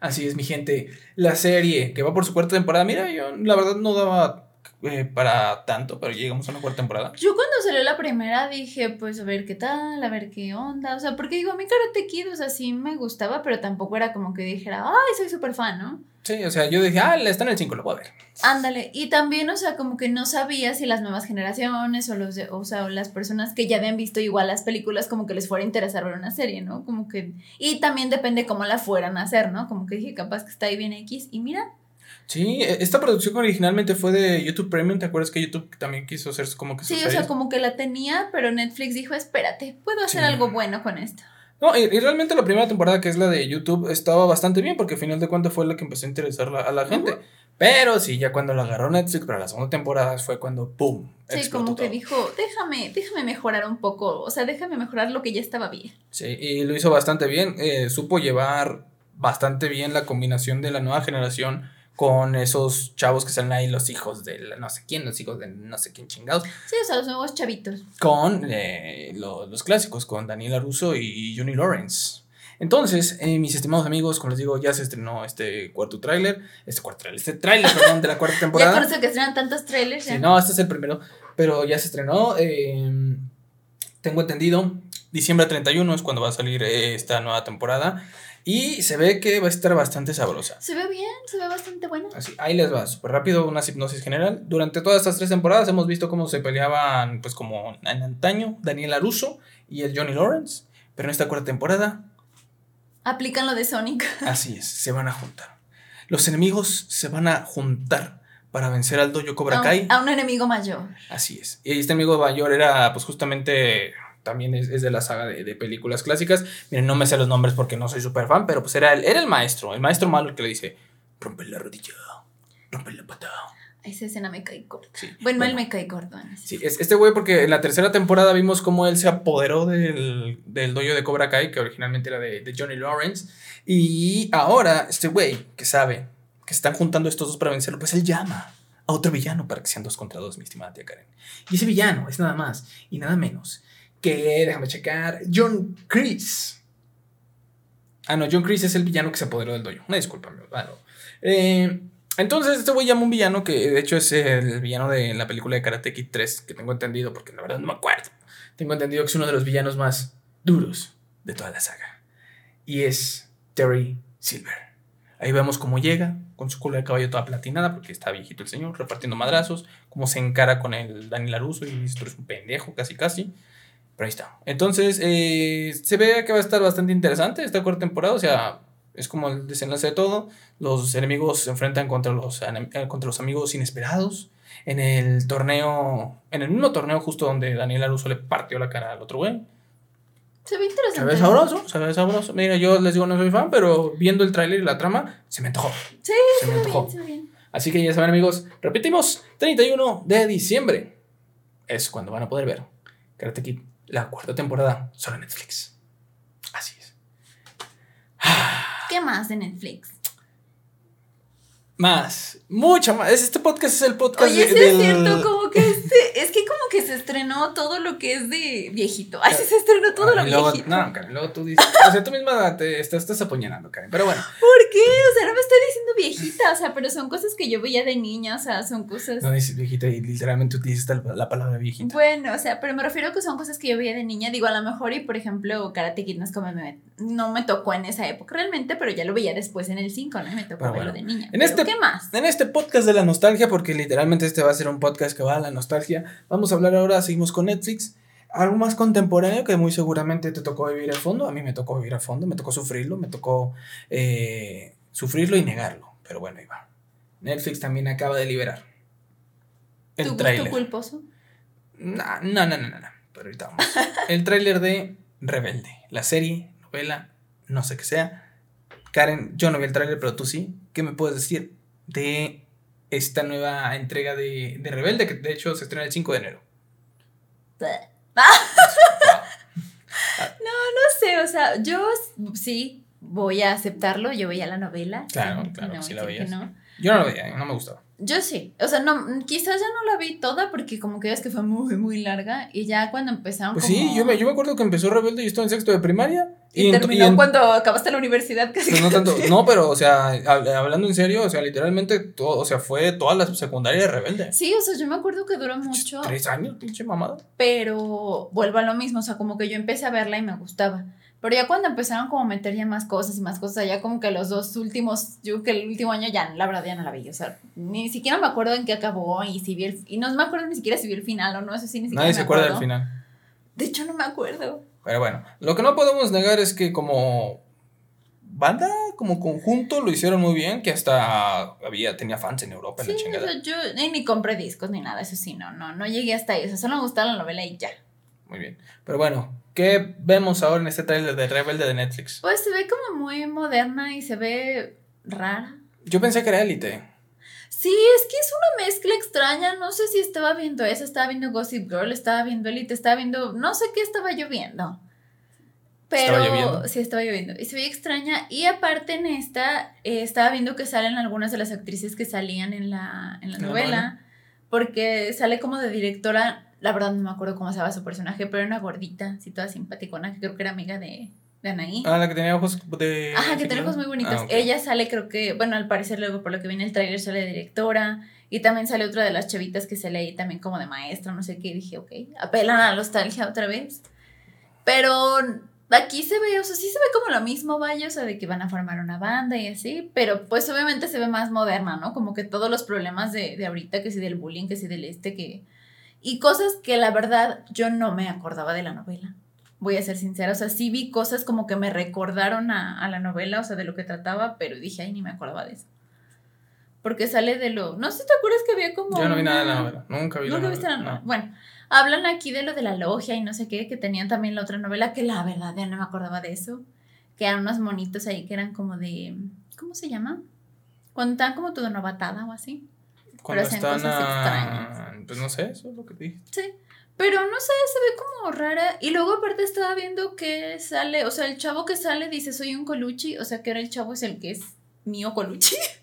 Así es, mi gente. La serie que va por su cuarta temporada. Mira, yo la verdad no daba eh, para tanto, pero llegamos a una cuarta temporada. Yo cuando salió la primera dije, pues a ver qué tal, a ver qué onda. O sea, porque digo, a mí Karate Kid, o sea, sí me gustaba, pero tampoco era como que dijera, ay, soy súper fan, ¿no? Sí, o sea, yo dije, ah, está en el 5, lo a ver. Ándale, y también, o sea, como que no sabía si las nuevas generaciones o los de- o sea, o las personas que ya habían visto igual las películas como que les fuera a interesar ver una serie, ¿no? Como que y también depende cómo la fueran a hacer, ¿no? Como que dije, capaz que está ahí bien X y mira, Sí, e- esta producción originalmente fue de YouTube Premium. ¿Te acuerdas que YouTube también quiso hacer como que sí, o sea, como que la tenía, pero Netflix dijo, "Espérate, puedo hacer Sí. algo bueno con esto." No, y, y realmente la primera temporada, que es la de YouTube, estaba bastante bien, porque al final de cuentas fue la que empezó a interesar la- a la gente. Pero sí, ya cuando la agarró Netflix para la segunda temporada fue cuando ¡pum! Sí, como que todo. dijo, "Déjame, déjame mejorar un poco, o sea, déjame mejorar lo que ya estaba bien." Sí, y lo hizo bastante bien. eh, supo llevar bastante bien la combinación de la nueva generación con esos chavos que salen ahí, los hijos de la no sé quién, los hijos de no sé quién chingados. Sí, o sea, los nuevos chavitos. con eh, lo- los clásicos, con Daniela Russo y Johnny Lawrence. Entonces, eh, mis estimados amigos, como les digo, ya se estrenó este cuarto tráiler, este cuarto tráiler, este tráiler, [LAUGHS] perdón, de la cuarta Ya con temporada. eso que estrenan tantos trailers, Sí, ya. no, este es el primero, pero ya se estrenó. eh, tengo entendido, diciembre 31 es cuando va a salir eh, esta nueva temporada y se ve que va a estar bastante sabrosa. Se ve bien, se ve bastante buena. Así, ahí les va, súper rápido, una hipnosis general. Durante todas estas tres temporadas hemos visto cómo se peleaban, pues como en antaño, Daniel Aruso y el Johnny Lawrence. Pero en esta cuarta temporada, Aplican lo de Sonic. [LAUGHS] así es, se van a juntar. Los enemigos se van a juntar para vencer al Dojo Cobra a, un, Kai. a un enemigo mayor. Así es. Y este amigo mayor era, pues justamente, también es, es de la saga de, de películas clásicas. Miren, no me sé los nombres porque no soy súper fan, pero pues era el, era el maestro, el maestro malo el que le dice, rompe la rodilla, rompe la pata. Esa escena me cae corta. Sí, Bueno, él me cae ese. Sí, es- este güey, porque en la tercera temporada vimos cómo él se apoderó del, del dojo de Cobra Kai, que originalmente era de, de Johnny Lawrence. Y ahora, este güey, que sabe que se están juntando estos dos para vencerlo, pues él llama a otro villano para que sean dos contra dos, mi estimada tía Karen. Y ese villano es nada más y nada menos que, déjame checar, John Chris. Ah, no, John Chris es el villano que se apoderó del dojo. Una disculpa, me- ah, no. Eh, entonces, este güey llama un villano que de hecho es el villano de la película de Karate Kid 3, que tengo entendido, porque la verdad no me acuerdo. Tengo entendido que es uno de los villanos más duros de toda la saga. Y es Terry Silver. Ahí vemos cómo llega, con su cola de caballo toda platinada, porque está viejito el señor, repartiendo madrazos, cómo se encara con el Daniel Aruso y tú eres un pendejo, casi casi. Pero ahí está. Entonces, eh, se ve que va a estar bastante interesante esta cuarta temporada, o sea, es como el desenlace de todo. Los enemigos se enfrentan contra los, eh, contra los amigos inesperados. En el torneo, en el mismo torneo justo donde Daniel Aruso le partió la cara al otro güey. Se ve Se interesante. ve sabroso, se ve sabroso. Mira, yo les digo no soy fan, pero viendo el tráiler y la trama, se me antojó. Sí, se se me ve antojó. bien, se ve bien. Así que ya saben amigos, repetimos, 31 de diciembre es cuando van a poder ver Karate Kid, la cuarta temporada, solo en Netflix. Así es. ¿Qué más de Netflix? Más, mucho más. Este podcast es el podcast Oye, de- sí es del- cierto, como que este, es que como que se estrenó todo lo que es de viejito. Ay, sí se estrenó todo lo luego- viejito. No, Karen, luego tú dices, o sea, tú misma te estás, estás apuñalando, Karen. Pero bueno, ¿Por qué? O sea, no me estoy diciendo viejita, o sea, pero son cosas que yo veía de niña, o sea, son cosas... no dices viejita y literalmente utilizas la, la palabra viejita. Bueno, o sea, pero me refiero a que son cosas que yo veía de niña. Digo, a lo mejor, y por ejemplo, Karate Kid no es como me, no me tocó en esa época realmente, pero ya lo veía después en el 5, ¿no? Y me tocó Pero verlo bueno, de niña. en Pero, este- ¿Qué más? En este podcast de la nostalgia, porque literalmente este va a ser un podcast que va a la nostalgia, vamos a hablar ahora, seguimos con Netflix, algo más contemporáneo que muy seguramente te tocó vivir a fondo, a mí me tocó vivir a fondo, me tocó sufrirlo, me tocó eh, sufrirlo y negarlo, pero bueno, ahí va. Netflix también acaba de liberar ¿Tu el gusto tráiler. culposo? No, no, no, no, no, pero ahorita vamos. [LAUGHS] El tráiler de Rebelde, la serie, novela, no sé qué sea. Karen, yo no vi el tráiler, pero tú sí. ¿Qué me puedes decir de esta nueva entrega de, de Rebelde, que de hecho se estrena el 5 de enero? Bleh. [LAUGHS] sé, o sea, yo sí voy a aceptarlo, yo veía la novela. Claro, sí, claro, no sí la a decir que veías. no. Yo no lo veía, no me gustaba. Yo sí, o sea, no, quizás ya no la vi toda porque como que es que fue muy, muy larga y ya cuando empezaron Pues como... sí, yo me, yo me acuerdo que empezó Rebelde y estaba en sexto de primaria. Y, terminó en- cuando acabaste la universidad casi. pues no tanto, [LAUGHS] no, pero, o sea, hab- hablando en serio, o sea, literalmente, todo, o sea, fue toda la secundaria de Rebelde. Sí, o sea, yo me acuerdo que duró mucho, Tres años, pinche mamada. pero vuelvo a lo mismo, o sea, como que yo empecé a verla y me gustaba. Pero ya cuando empezaron como a meter ya más cosas y más cosas, ya como que los dos últimos, yo que el último año ya, la verdad, ya no la vi. O sea, ni siquiera me acuerdo en qué acabó y si vi el, y no me acuerdo ni siquiera si vi el final o no, eso sí, ni siquiera Nadie me se acuerda del final. De hecho, no me acuerdo. Pero bueno, lo que no podemos negar es que como banda, como conjunto, lo hicieron muy bien, que hasta había, tenía fans en Europa, en Sí, la chingada. yo ni, ni compré discos ni nada, eso sí, no, no, no llegué hasta ahí. O sea, solo me gustaba la novela y ya. Muy bien. Pero bueno, ¿qué vemos ahora en este trailer de Rebelde de Netflix? Pues se ve como muy moderna y se ve rara. Yo pensé que era Élite. Sí, es que es una mezcla extraña. No sé si estaba viendo eso, estaba viendo Gossip Girl, estaba viendo Elite, estaba viendo. No sé qué estaba yo viendo. Pero ¿Estaba lloviendo? sí, estaba lloviendo. Y se veía extraña. Y aparte en esta, eh, estaba viendo que salen algunas de las actrices que salían en la, en la ¿En la novela. novela? Porque sale como de directora. La verdad no me acuerdo cómo se llama su personaje, pero era una gordita, así toda simpaticona, que creo que era amiga de, de Anaí. Ah, la que tenía ojos de. Ajá, que tiene ojos muy bonitos. Ah. Ella sale, creo que, bueno, al parecer luego por lo que viene el tráiler sale de directora y también sale otra de las chavitas que sale ahí también como de maestra, no sé qué, y dije, ok, apelan a la nostalgia otra vez. Pero aquí se ve, o sea, sí se ve como lo mismo, vaya, o sea, de que van a formar una banda y así, pero pues obviamente se ve más moderna, ¿no? Como que todos los problemas de, de ahorita, que si del bullying, que si del este, que... Y cosas que la verdad yo no me acordaba de la novela voy a ser sincera. O sea, sí vi cosas como que me recordaron a, a la novela, o sea, de lo que trataba, pero dije, ay, ni me acordaba de eso. Porque sale de lo. No sé si te acuerdas que había como. Yo no vi nada de la novela. Nunca vi la Nunca novela. viste la no. Bueno, hablan aquí de lo de la logia y no sé qué, que tenían también la otra novela, que la verdad ya no me acordaba de eso. Que eran unos monitos ahí que eran como de. ¿Cómo se llama? Cuando estaban como todo novatada o así. Cuando hacían están cosas a... Pues no sé, eso es lo que te dije. Sí. Pero no sé, se ve como rara. Y luego aparte estaba viendo que sale, o sea, el chavo que sale dice soy un coluchi, o sea que ahora el chavo es el que es mío coluchi. [LAUGHS]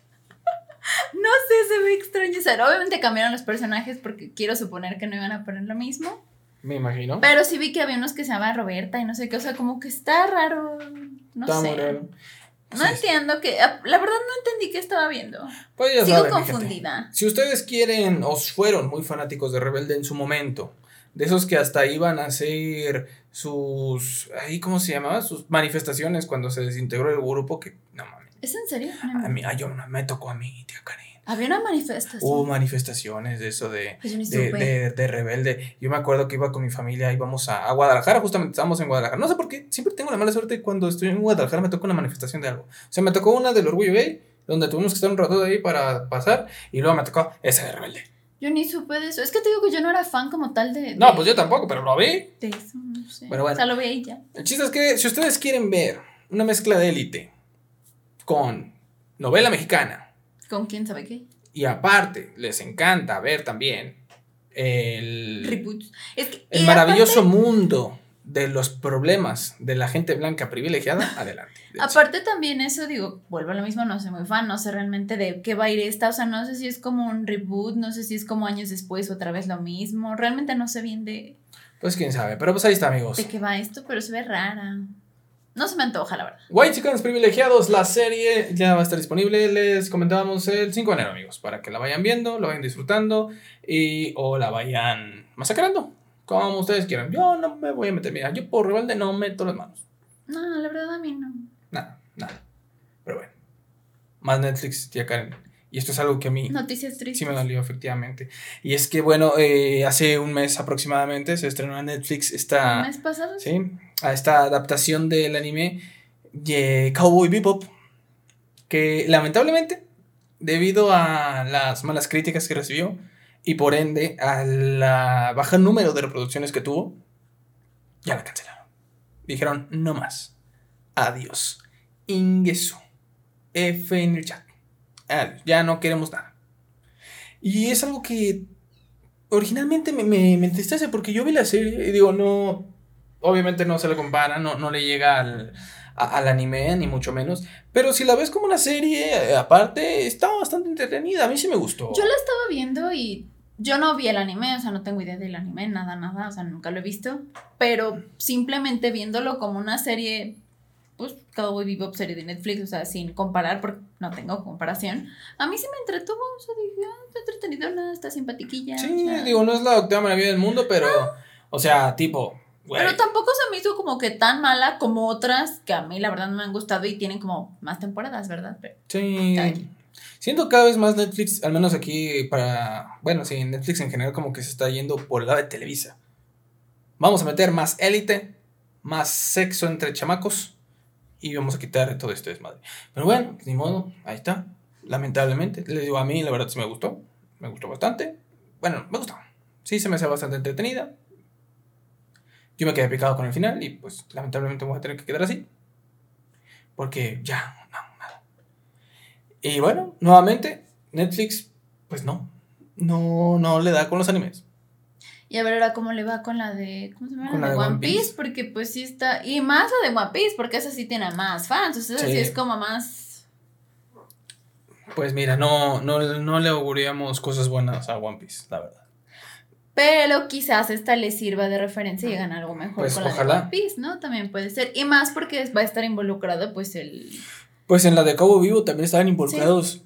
no sé, se ve extraño. O sea, obviamente cambiaron los personajes porque quiero suponer que no iban a poner lo mismo. Me imagino. Pero sí vi que había unos que se llamaban Roberta y no sé qué, o sea, como que está raro. No Está sé. muy raro. No Sí. entiendo que. La verdad no entendí qué estaba viendo. Pues ya Sigo saben, mi gente. confundida. Si ustedes quieren o fueron muy fanáticos de Rebelde en su momento, de esos que hasta iban a hacer sus, ahí cómo se llamaba, sus manifestaciones cuando se desintegró el grupo, que no ¿Es en serio? a mí, ay, yo me tocó a mí, tía Karen. Había una manifestación. Hubo manifestaciones de eso de, Pues de, de, de rebelde. Yo me acuerdo que iba con mi familia, íbamos a, a Guadalajara, justamente estábamos en Guadalajara. No sé por qué, siempre tengo la mala suerte cuando estoy en Guadalajara me toca una manifestación de algo. O sea, me tocó una del orgullo gay, donde tuvimos que estar un rato de ahí para pasar, y luego me tocó esa de rebelde. Yo ni supe de eso. Es que te digo que yo no era fan como tal de. No, pues yo tampoco, pero lo vi. De eso, no sé. Pero bueno. O sea, lo vi ahí ya. El chiste es que si ustedes quieren ver una mezcla de élite con novela mexicana, ¿Con quién sabe qué? y aparte les encanta ver también el. Es que. el maravilloso mundo de los problemas de la gente blanca privilegiada, [LAUGHS] adelante. Aparte, aparte también eso, digo, vuelvo a lo mismo, no soy muy fan, no sé realmente de qué va a ir esta. O sea, no sé si es como un reboot, no sé si es como años después otra vez lo mismo. Realmente no sé bien de, Pues quién sabe, pero pues ahí está amigos. de qué va esto, pero se ve rara. No se me antoja, la verdad. White Chickens Privilegiados, la serie ya va a estar disponible, les comentábamos el 5 de enero amigos, para que la vayan viendo, la vayan disfrutando y o la vayan masacrando, como ustedes quieran. Yo no me voy a meter, mira, yo por rebelde no meto las manos. No, la verdad a mí no. Nada, nada. Pero bueno, más Netflix, tía Karen. Y esto es algo que a mí Noticias tristes. sí me dolió efectivamente. Y es que bueno, eh, hace un mes aproximadamente se estrenó en Netflix esta... ¿El mes pasado? ¿sí? A esta adaptación del anime de Cowboy Bebop, que lamentablemente, debido a las malas críticas que recibió y por ende a la baja número de reproducciones que tuvo, ya la cancelaron. Dijeron, no más. Adiós. Ingesu. F en el chat. Adiós. Ya no queremos nada. Y es algo que originalmente me, me, me entristece porque yo vi la serie y digo, no, obviamente no se le compara, no, no le llega al, al anime, ni mucho menos. Pero si la ves como una serie, eh, aparte, está bastante entretenida. A mí sí me gustó. Yo la estaba viendo y yo no vi el anime, o sea, no tengo idea del anime, nada, nada, o sea, nunca lo he visto. Pero simplemente viéndolo como una serie, pues, Cowboy Bebop serie de Netflix, o sea, sin comparar, porque no tengo comparación. A mí sí me entretuvo, o sea, dije, ah, está entretenido, nada, está simpatiquilla. Sí, digo, no es la octava maravilla del mundo, pero, o sea, tipo, pero tampoco se me hizo como que tan mala como otras que a mí la verdad no me han gustado y tienen como más temporadas, ¿verdad? sí. Siento cada vez más Netflix, al menos aquí para, bueno, sí, Netflix en general como que se está yendo por el lado de Televisa. Vamos a meter más élite, más sexo entre chamacos y vamos a quitar todo esto desmadre. Pero bueno, ni modo, ahí está. Lamentablemente, les digo a mí, la verdad sí me gustó, me gustó bastante. Bueno, me gustó. Sí, se me hace bastante entretenida. Yo me quedé picado con el final y pues lamentablemente voy a tener que quedar así. Porque ya, no, nada. Y bueno, nuevamente, Netflix, pues no. No, no le da con los animes. Y a ver ahora cómo le va con la de. ¿Cómo se llama? Con la, de, One, Piece? Porque pues sí está. Y más la de One Piece, porque esa sí tiene más fans. O sea, sí. es como más. Pues mira, no, no, no le auguríamos cosas buenas a One Piece, la verdad. Pero quizás esta le sirva de referencia y hagan algo mejor pues con la de One Piece, ¿no? También puede ser. Y más porque va a estar involucrado, pues, el. Pues en la de Cabo Vivo también estaban involucrados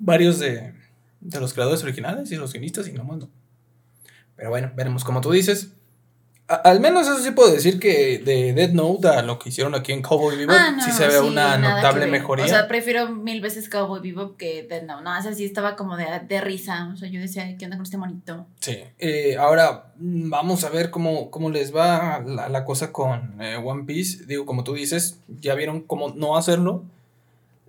varios de, de, los creadores originales y los guionistas y no más no. Pero bueno, veremos. Como tú dices, al menos eso sí puedo decir que de Dead Note a lo que hicieron aquí en Cowboy Bebop ah, sí se ve una notable mejoría. O sea, prefiero mil veces Cowboy Bebop que Dead Note. No, o sea, sí estaba como de, de risa. O sea, yo decía, ¿qué onda con este monito? Sí. Eh, ahora, mm, vamos a ver cómo, cómo les va la, la cosa con eh, One Piece. Digo, como tú dices, ya vieron cómo no hacerlo.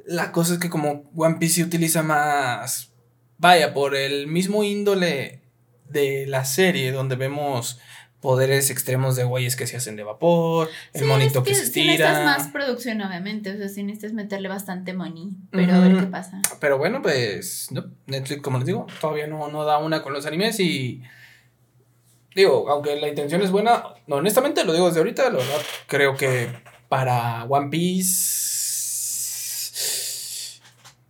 La cosa es que como One Piece se utiliza más... Vaya, por el mismo índole de la serie donde vemos poderes extremos de güeyes que se hacen de vapor, el monito que, se estira. Si necesitas más producción, obviamente, o sea, si necesitas meterle bastante money, pero a ver qué pasa. Pero bueno, pues, no, Netflix, como les digo, todavía no, no da una con los animes y... Digo, aunque la intención es buena, no, honestamente lo digo desde ahorita, la verdad, creo que para One Piece...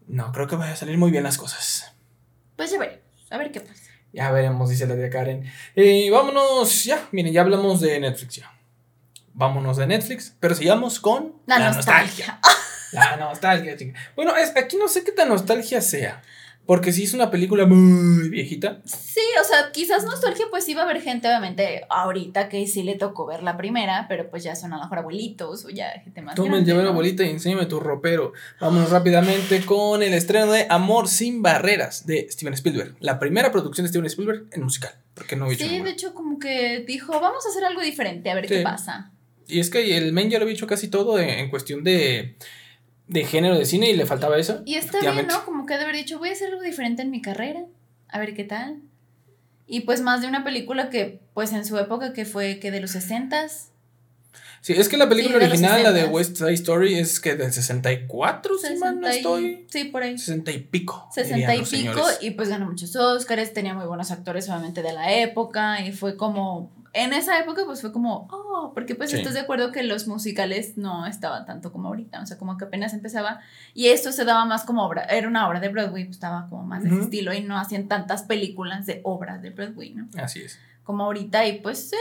No, creo que vaya a salir muy bien las cosas. Pues ya veremos, a ver qué pasa. Ya veremos, dice la de Karen. Y vámonos, ya, miren, ya hablamos de Netflix ya. Vámonos de Netflix, pero sigamos con la, nostalgia. La nostalgia, chica. Bueno, es, aquí no sé qué tan nostalgia sea. Porque si es una película muy viejita. Sí, o sea, quizás nostalgia, pues iba a haber gente, obviamente, ahorita que sí le tocó ver la primera, pero pues ya son a lo mejor abuelitos o ya gente más. Toma el llavero, abuelita, y enséñame tu ropero. Vámonos rápidamente con el estreno de Amor sin Barreras de Steven Spielberg. La primera producción de Steven Spielberg en musical. Porque no Sí, de hecho, como que dijo, vamos a hacer algo diferente, a ver qué pasa. Y es que el men ya lo había hecho casi todo en cuestión de de género de cine y le faltaba eso. Y está bien, ¿no? Como que de haber dicho, voy a hacer algo diferente en mi carrera, a ver qué tal. Y pues más de una película que, pues en su época, que fue que de los 60 Sí, es que la película original, la de West Side Story, es que del 64, si mal no estoy. Sí, por ahí. 60 y pico. 60 y pico, y pues ganó muchos Oscars, tenía muy buenos actores, obviamente, de la época, y fue como en esa época pues fue como, oh, porque pues estás de acuerdo que los musicales no estaban tanto como ahorita, o sea, como que apenas empezaba y esto se daba más como obra, era una obra de Broadway, pues estaba como más de ese estilo y no hacían tantas películas de obras de Broadway, ¿no? Así es. Como ahorita y pues... Eh.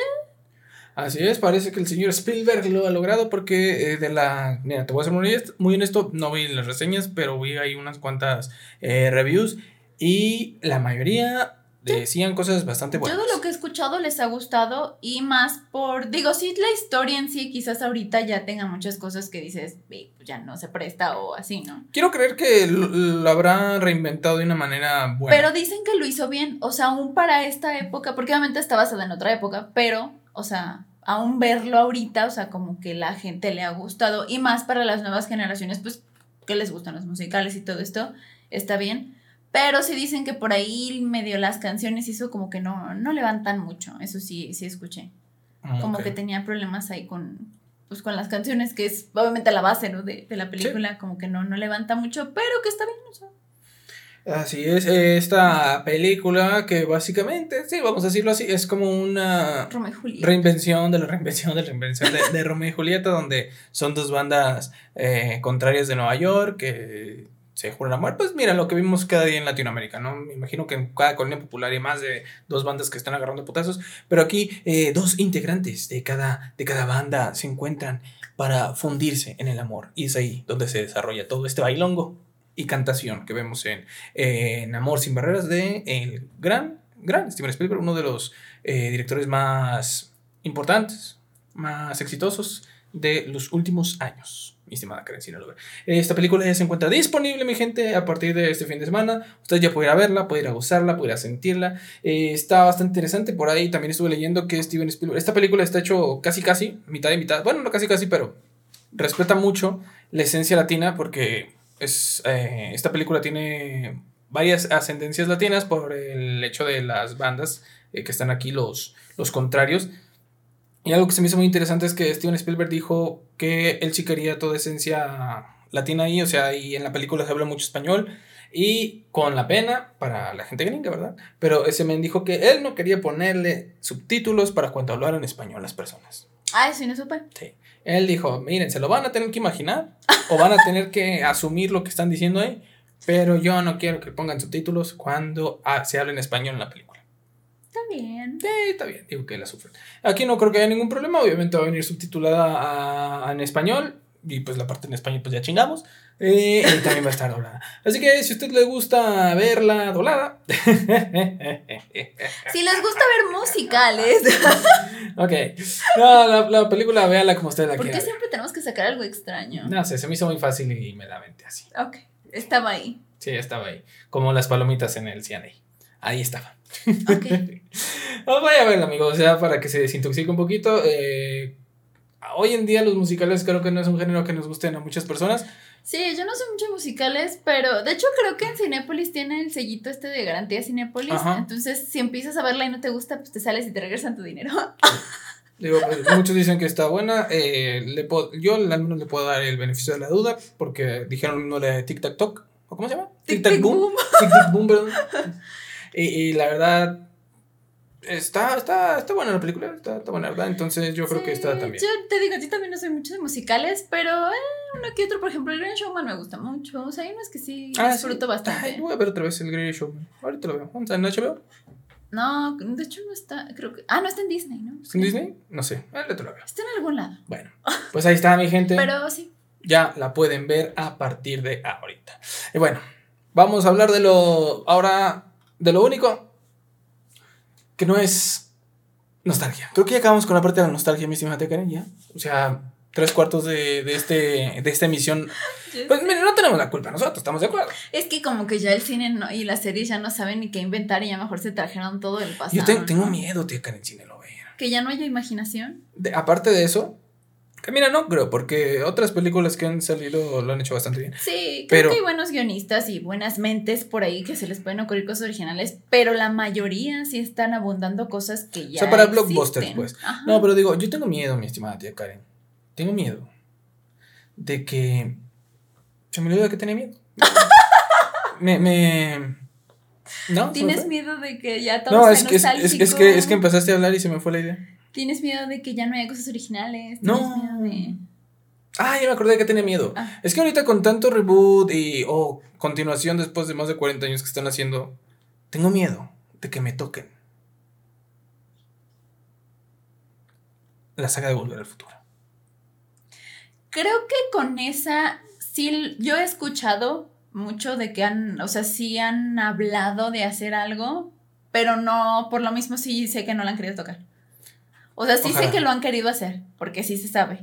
Así es, parece que el señor Spielberg lo ha logrado porque eh, de la... Mira, te voy a ser muy, muy honesto, no vi las reseñas, pero vi ahí unas cuantas eh, reviews y la mayoría decían cosas bastante buenas. Todo lo que he escuchado les ha gustado y más por, digo, sí, la historia en sí quizás ahorita ya tenga muchas cosas que dices, pues ya no se presta o así, ¿no? Quiero creer que lo, habrá reinventado de una manera buena. Pero dicen que lo hizo bien, o sea, aún para esta época, porque obviamente está basada en otra época, pero, o sea, aún verlo ahorita, o sea, como que la gente le ha gustado y más para las nuevas generaciones, pues, que les gustan los musicales y todo esto, está bien. Pero sí dicen que por ahí medio las canciones hizo como que no, no levantan mucho. Eso sí, sí escuché. Ah, como que tenía problemas ahí con, pues, con las canciones, que es obviamente la base, ¿no? De, la película, como que no, no levanta mucho, pero que está bien, Así es, esta película que básicamente, sí, vamos a decirlo así, es como una reinvención de la reinvención de la reinvención de, de Romeo y Julieta, donde son dos bandas eh, contrarias de Nueva York que se juran amor. Pues mira, lo que vimos cada día en Latinoamérica, ¿no? Me imagino que en cada colonia popular hay más de dos bandas que están agarrando putazos, pero aquí eh, dos integrantes de cada, de cada banda se encuentran para fundirse en el amor. Y es ahí donde se desarrolla todo este bailongo y cantación que vemos en, en Amor sin Barreras de el gran, gran Steven Spielberg, uno de los eh, directores más importantes, más exitosos de los últimos años. Mi estimada Karen Sinaloa. Esta película se encuentra disponible, mi gente, a partir de este fin de semana. Usted ya puede ir a verla, puede ir a gozarla, puede ir a sentirla. Eh, está bastante interesante. Por ahí también estuve leyendo que Steven Spielberg. Esta película está hecho casi, casi, mitad y mitad. Bueno, no casi, casi, pero respeta mucho la esencia latina porque es, eh, esta película tiene varias ascendencias latinas por el hecho de las bandas eh, que están aquí, los, los contrarios. Y algo que se me hizo muy interesante es que Steven Spielberg dijo que él sí quería toda esencia latina ahí, o sea, y en la película se habla mucho español. Y con la pena para la gente gringa, ¿verdad? Pero ese men dijo que él no quería ponerle subtítulos para cuando hablaran español las personas. Ah, eso no supe. Sí. Él dijo, miren, se lo van a tener que imaginar o van a tener que asumir lo que están diciendo ahí, pero yo no quiero que pongan subtítulos cuando ah, se hable en español en la película. Bien. Sí, está bien, digo que la sufren. Aquí no creo que haya ningún problema, obviamente va a venir subtitulada en español y pues la parte en español pues ya chingamos. Eh, y también va a estar doblada. Así que si a usted le gusta verla doblada. [LAUGHS] si les gusta ver musicales. [LAUGHS] ok. No, la, la película, véala como usted la quiera. ¿Por qué siempre tenemos que sacar algo extraño? No sé, se me hizo muy fácil y me la vente así. Ok. Estaba ahí. Sí, estaba ahí. Como las palomitas en el CNA. Ahí estaba. Ok. [LAUGHS] no, vaya a verla, amigo. O sea, para que se desintoxique un poquito. Eh, hoy en día los musicales creo que no es un género que nos gusten a muchas personas. Sí, yo no sé mucho musicales, pero de hecho creo que en Cinépolis tiene el sellito este de garantía Cinépolis. Entonces, si empiezas a verla y no te gusta, pues te sales y te regresan tu dinero. [LAUGHS] Digo, pues, muchos dicen que está buena. Eh, le yo al menos le puedo dar el beneficio de la duda, porque dijeron no de Tic Tac Toc. ¿O cómo se llama? Tic Tac Boom. Tic Tac Boom, perdón. [LAUGHS] Y, y la verdad, Está, está, está buena la película, está, está buena, ¿verdad? Entonces yo creo que está también. Yo te digo, a ti también no soy mucho de musicales, pero eh, uno que otro, por ejemplo, el Green Showman me gusta mucho. O sea, hay unos que sí ah, disfruto bastante. Ay, voy a ver otra vez el Green Showman. Ahorita lo veo. ¿Vamos a en HBO? No, de hecho no está, creo que... Ah, no, está en Disney, ¿no? ¿Está en Disney? No sé, ahorita lo veo. Está en algún lado. Bueno, pues ahí está mi gente. pero sí. Ya la pueden ver a partir de ahorita. Y bueno, vamos a hablar de lo... Ahora, de lo único que no es nostalgia. Creo que ya acabamos con la parte de la nostalgia, mi estimada Karen, ya. O sea, tres cuartos de, de, este, de esta emisión. [LAUGHS] Pues mira, no tenemos la culpa, nosotros estamos de acuerdo. Es que como que ya el cine y las series ya no saben ni qué inventar y ya mejor se trajeron todo el pasado. Yo tengo miedo, tía Karen, cine lo vea. Que ya no haya imaginación. aparte de eso, que mira, no creo, porque otras películas que han salido lo han hecho bastante bien. Sí, creo que hay buenos guionistas y buenas mentes por ahí que se les pueden ocurrir cosas originales, pero la mayoría sí están abundando cosas que ya. O sea, para blockbusters, pues. No, pero digo, yo tengo miedo, mi estimada tía Karen. Tengo miedo de que. Se me olvidó que tenía miedo. [LAUGHS] me. me... ¿No? ¿Tienes miedo de que ya todo No, es que, es, es, que, es que empezaste a hablar y se me fue la idea. ¿Tienes miedo de que ya no haya cosas originales? no. Miedo de... Ah, ya me acordé de que tenía miedo. Ah. Es que ahorita con tanto reboot y oh, continuación después de más de 40 años que están haciendo, tengo miedo de que me toquen. La saga de Volver al Futuro. Creo que con esa, sí, yo he escuchado mucho de que han, o sea, sí han hablado de hacer algo, pero no, por lo mismo sí sé que no la han querido tocar. O sea, sí sé que lo han querido hacer, porque sí se sabe.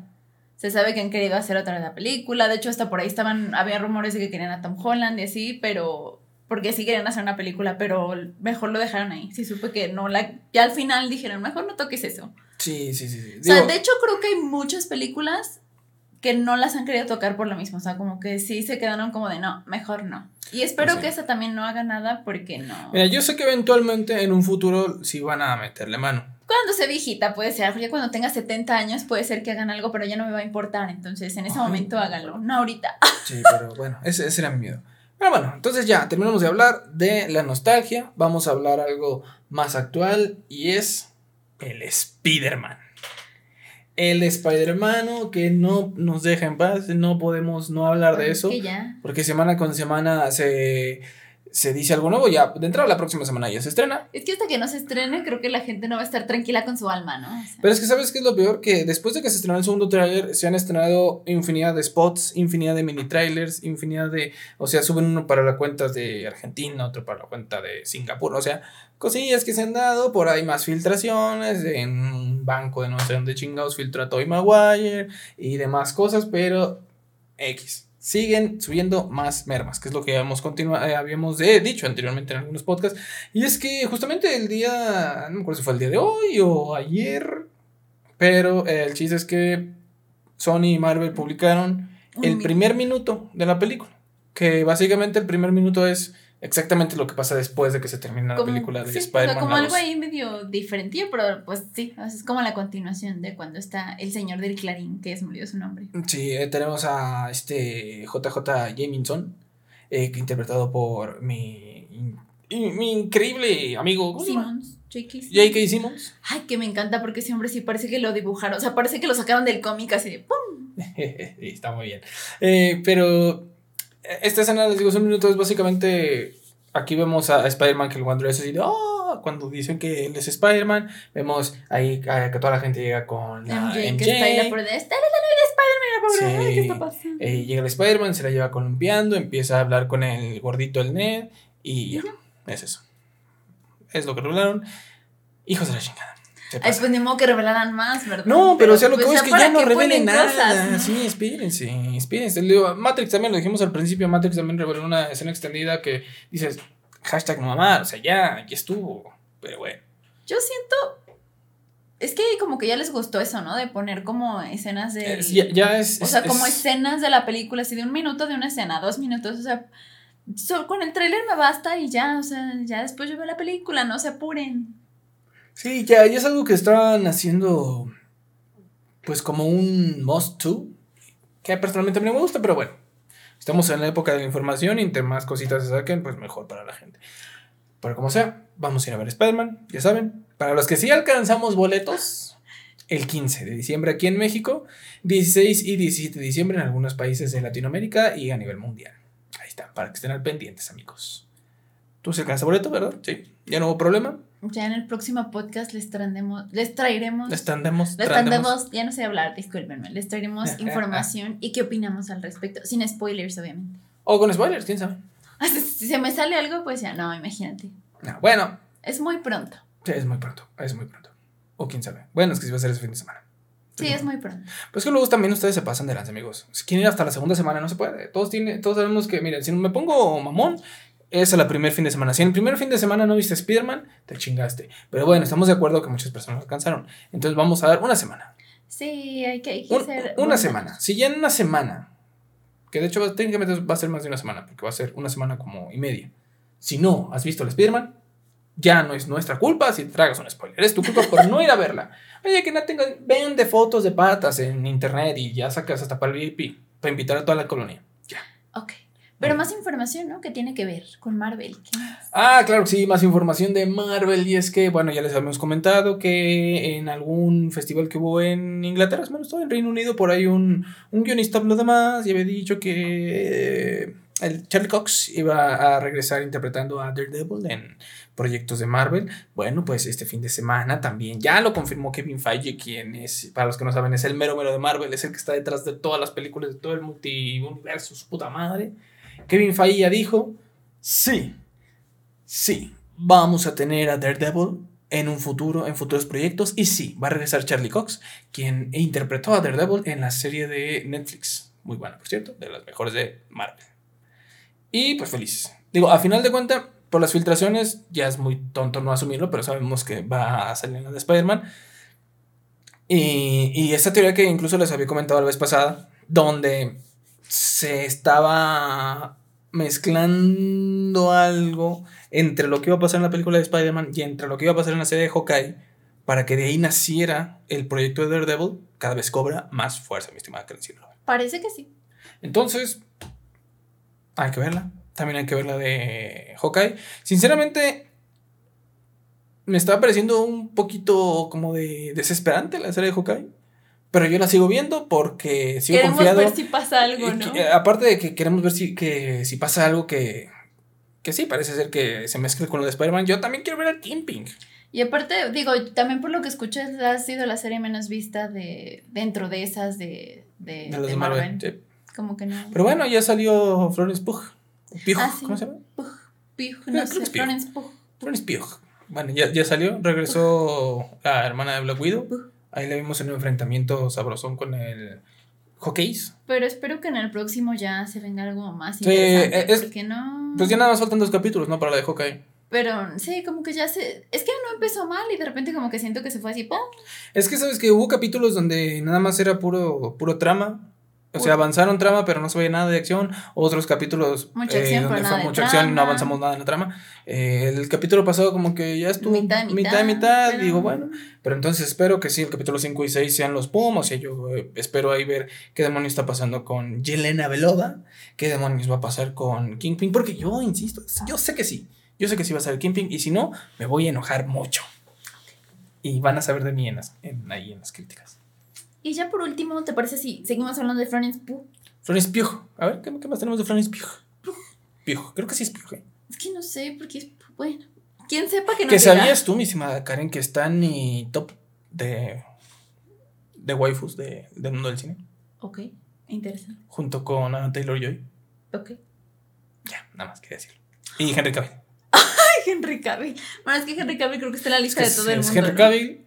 Se sabe que han querido hacer otra vez la película. De hecho, hasta por ahí estaban, había rumores de que querían a Tom Holland y así, pero. Porque sí querían hacer una película, pero mejor lo dejaron ahí. Sí supe que no la. Ya al final dijeron, mejor no toques eso. Sí, sí, sí. O sea, de hecho, creo que hay muchas películas que no las han querido tocar por lo mismo. O sea, como que sí se quedaron como de no, mejor no. Y espero que esa también no haga nada porque no. Mira, yo sé que eventualmente en un futuro sí van a meterle mano. Cuando sea viejita puede ser, ya cuando tenga 70 años puede ser que hagan algo, pero ya no me va a importar. Entonces en ese momento háganlo, no ahorita. [LAUGHS] Sí, pero bueno, ese, ese era mi miedo. Pero bueno, entonces ya terminamos de hablar de la nostalgia. Vamos a hablar algo más actual y es el Spider-Man. El Spider-Man que no nos deja en paz, no podemos no hablar de eso. Porque semana con semana se se dice algo nuevo, ya de entrada la próxima semana ya se estrena. Es que hasta que no se estrene, creo que la gente no va a estar tranquila con su alma, ¿no? Pero es que, ¿sabes qué es lo peor? Que después de que se estrenó el segundo tráiler, se han estrenado infinidad de spots, infinidad de mini trailers, infinidad de. O sea, suben uno para la cuenta de Argentina, otro para la cuenta de Singapur. O sea, cosillas que se han dado, por ahí más filtraciones, en un banco de no sé dónde chingados filtra Toy Maguire y demás cosas, pero X siguen subiendo más mermas, que es lo que habíamos, eh, habíamos dicho anteriormente en algunos podcasts. Y es que justamente el día, no me acuerdo si fue el día de hoy o ayer, pero el chiste es que Sony y Marvel publicaron el primer minuto de la película, que básicamente el primer minuto es exactamente lo que pasa después de que se termina la película de Spider-Man. como algo ahí medio diferente, pero pues sí, es como la continuación de cuando está el señor del Clarín, que es murió su nombre. Sí, eh, tenemos a este JJ Jameson, eh, interpretado por mi, mi increíble amigo Simmons. J.K. Simmons. Ay, que me encanta porque ese hombre sí parece que lo dibujaron. O sea, parece que lo sacaron del cómic así de ¡pum! [LAUGHS] está muy bien. Eh, pero esta escena, les digo, es un minuto, es básicamente. Aquí vemos a Spider-Man que cuando es así de. Oh, cuando dicen que él es Spider-Man, vemos ahí que toda la gente llega con la MJ. MJ. Que está ahí la por de, esta es la novia de Spider-Man, sí. ¿qué está pasando? Eh, llega el Spider-Man, se la lleva columpiando, empieza a hablar con el gordito el Ned y ya, es eso. Es lo que revelaron. Hijos de la chingada. Ay, pues ni modo que revelaran más, ¿verdad? No, pero, o sea, lo que pues, es que ya no revelen nada. Sí, espérense, espérense. Matrix también lo dijimos al principio, Matrix también reveló una escena extendida que dices, hashtag mamá, o sea, ya, ya estuvo. Pero bueno. Yo siento es que como que ya les gustó eso, ¿no? De poner como escenas de... ya, es... O sea, como escenas de la película, así de un minuto de una escena, dos minutos, o sea, con el tráiler me basta y ya, o sea, ya después yo veo la película, no se apuren. Sí, ya, ya es algo que están haciendo, pues como un must to, que personalmente a mí no me gusta, pero bueno, estamos en la época de la información y entre más cositas se saquen, pues mejor para la gente. Pero como sea, vamos a ir a ver Spider-Man, ya saben. Para los que sí alcanzamos boletos, el 15 de diciembre aquí en México, 16 y 17 de diciembre en algunos países de Latinoamérica y a nivel mundial. Ahí está, para que estén al pendientes, amigos. Tú se alcanza boleto, ¿verdad? Sí, ya no hubo problema. Ya en el próximo podcast les traeremos, les traeremos, les traeremos, les traeremos, ya no sé hablar, discúlpenme, les traeremos información y qué opinamos al respecto, sin spoilers obviamente. O con spoilers, quién sabe. Ah, si se me sale algo, pues ya, no, imagínate. No, bueno. Es muy pronto. Sí, es muy pronto, es muy pronto. O quién sabe. Bueno, es que si va a ser ese fin de semana. Sí, es muy pronto. Pues que luego también ustedes se pasan de lance, amigos. Si quieren ir hasta la segunda semana, no se puede. Todos, tiene, todos sabemos que, miren, si me pongo mamón, es el primer fin de semana. Si en el primer fin de semana no viste Spider-Man, te chingaste. Pero bueno, estamos de acuerdo que muchas personas alcanzaron. Entonces vamos a dar una semana. Sí, hay que, hacer. Una semana. Si ya en una semana, que de hecho técnicamente va a ser más de una semana, porque va a ser una semana como y media. Si no has visto el Spider-Man, ya no es nuestra culpa si te tragas un spoiler. Es tu culpa por no ir a verla. [LAUGHS] Oye, que no tengas. Ven de fotos de patas en internet y ya sacas hasta para el VIP para invitar a toda la colonia. Ya. Ok. Pero más información, ¿no? Que tiene que ver con Marvel. Ah, claro, sí, más información de Marvel. Y es que, bueno, ya les habíamos comentado que en algún festival que hubo en Inglaterra, bueno, estaba en Reino Unido, por ahí un, un guionista habló de más y había dicho que eh, el Charlie Cox iba a regresar interpretando a Daredevil en proyectos de Marvel. Bueno, pues este fin de semana también ya lo confirmó Kevin Feige, quien es, para los que no saben, es el mero mero de Marvel, es el que está detrás de todas las películas, de todo el multiverso, su puta madre. Kevin Feige dijo, sí, sí, vamos a tener a Daredevil en un futuro, en futuros proyectos, y sí, va a regresar Charlie Cox, quien interpretó a Daredevil en la serie de Netflix, muy buena, por cierto, de las mejores de Marvel. Y pues feliz. Digo, a final de cuentas, por las filtraciones, ya es muy tonto no asumirlo, pero sabemos que va a salir en la de Spider-Man. Y, y esta teoría que incluso les había comentado la vez pasada, donde se estaba mezclando algo entre lo que iba a pasar en la película de Spider-Man y entre lo que iba a pasar en la serie de Hawkeye para que de ahí naciera el proyecto de Daredevil, cada vez cobra más fuerza, mi estimada Karen Parece que sí. Entonces, hay que verla. También hay que ver la de Hawkeye. Sinceramente, me estaba pareciendo un poquito como de desesperante la serie de Hawkeye. Pero yo la sigo viendo porque sigo Queremos confiado. ver si pasa algo, ¿no? que- aparte de que queremos ver si, que, si pasa algo que, que sí, parece ser que se mezcle con lo de Spider-Man, yo también quiero ver al Kingpin. Y aparte, digo, también por lo que escucho, ha sido la serie menos vista de dentro de esas de, de, De Marvel. Marvel. sí. Como que no. Pero bueno, ya salió Florence Pugh. Pugh, Ah, sí. ¿cómo se llama? Pug, Pug, Creo no que sé. Florence Pug. Florence Pugh. Bueno, ya, ya salió, regresó la hermana de Black Widow. Pugh. Ahí la vimos en un enfrentamiento sabrosón con el Hawkeyes. Pero espero que en el próximo ya se venga algo más Sí, interesante. es- porque no. Pues ya nada más faltan dos capítulos, ¿no? Para la de Hawkeye. Pero sí, como que ya se. Es que no empezó mal y de repente como que siento que se fue así, ¡pum! Es que sabes que hubo capítulos donde nada más era puro, puro trama. O sea, avanzaron trama, pero no se veía nada de acción. Otros capítulos Mucha acción, donde fue mucha acción y no avanzamos nada en la trama. Eh, el capítulo pasado como que ya estuvo Mitad mitad, mitad, mitad, pero- digo, bueno. Pero entonces espero que sí, el capítulo 5 y 6 sean los boom. O sea, yo eh, espero ahí ver qué demonios está pasando con Yelena Belova. Qué demonios va a pasar con Kingpin. Porque yo insisto, yo sé que sí. Yo sé que sí va a ser Kingpin. Y si no, me voy a enojar mucho. Y van a saber de mí en las- en- ahí en las críticas. Y ya por último, ¿te parece si seguimos hablando de Florence Pugh? Florence Pugh. A ver, ¿qué, qué más tenemos de Florence Pugh? Pugh. Creo que sí es Pugh. ¿eh? Es que no sé, porque es. Bueno. ¿Quién sepa que no Que sabías tú, mi estimada Karen, que está en mi top de, de waifus de, del mundo del cine. Ok, interesante. Junto con Anna Taylor Joy. Ok. Ya, nada más quería decirlo. Y Henry Cavill. [LAUGHS] Ay, Henry Cavill. Bueno, es que Henry Cavill creo que está en la Es, lista que de todo es- el es mundo. Henry ¿no? Cavill,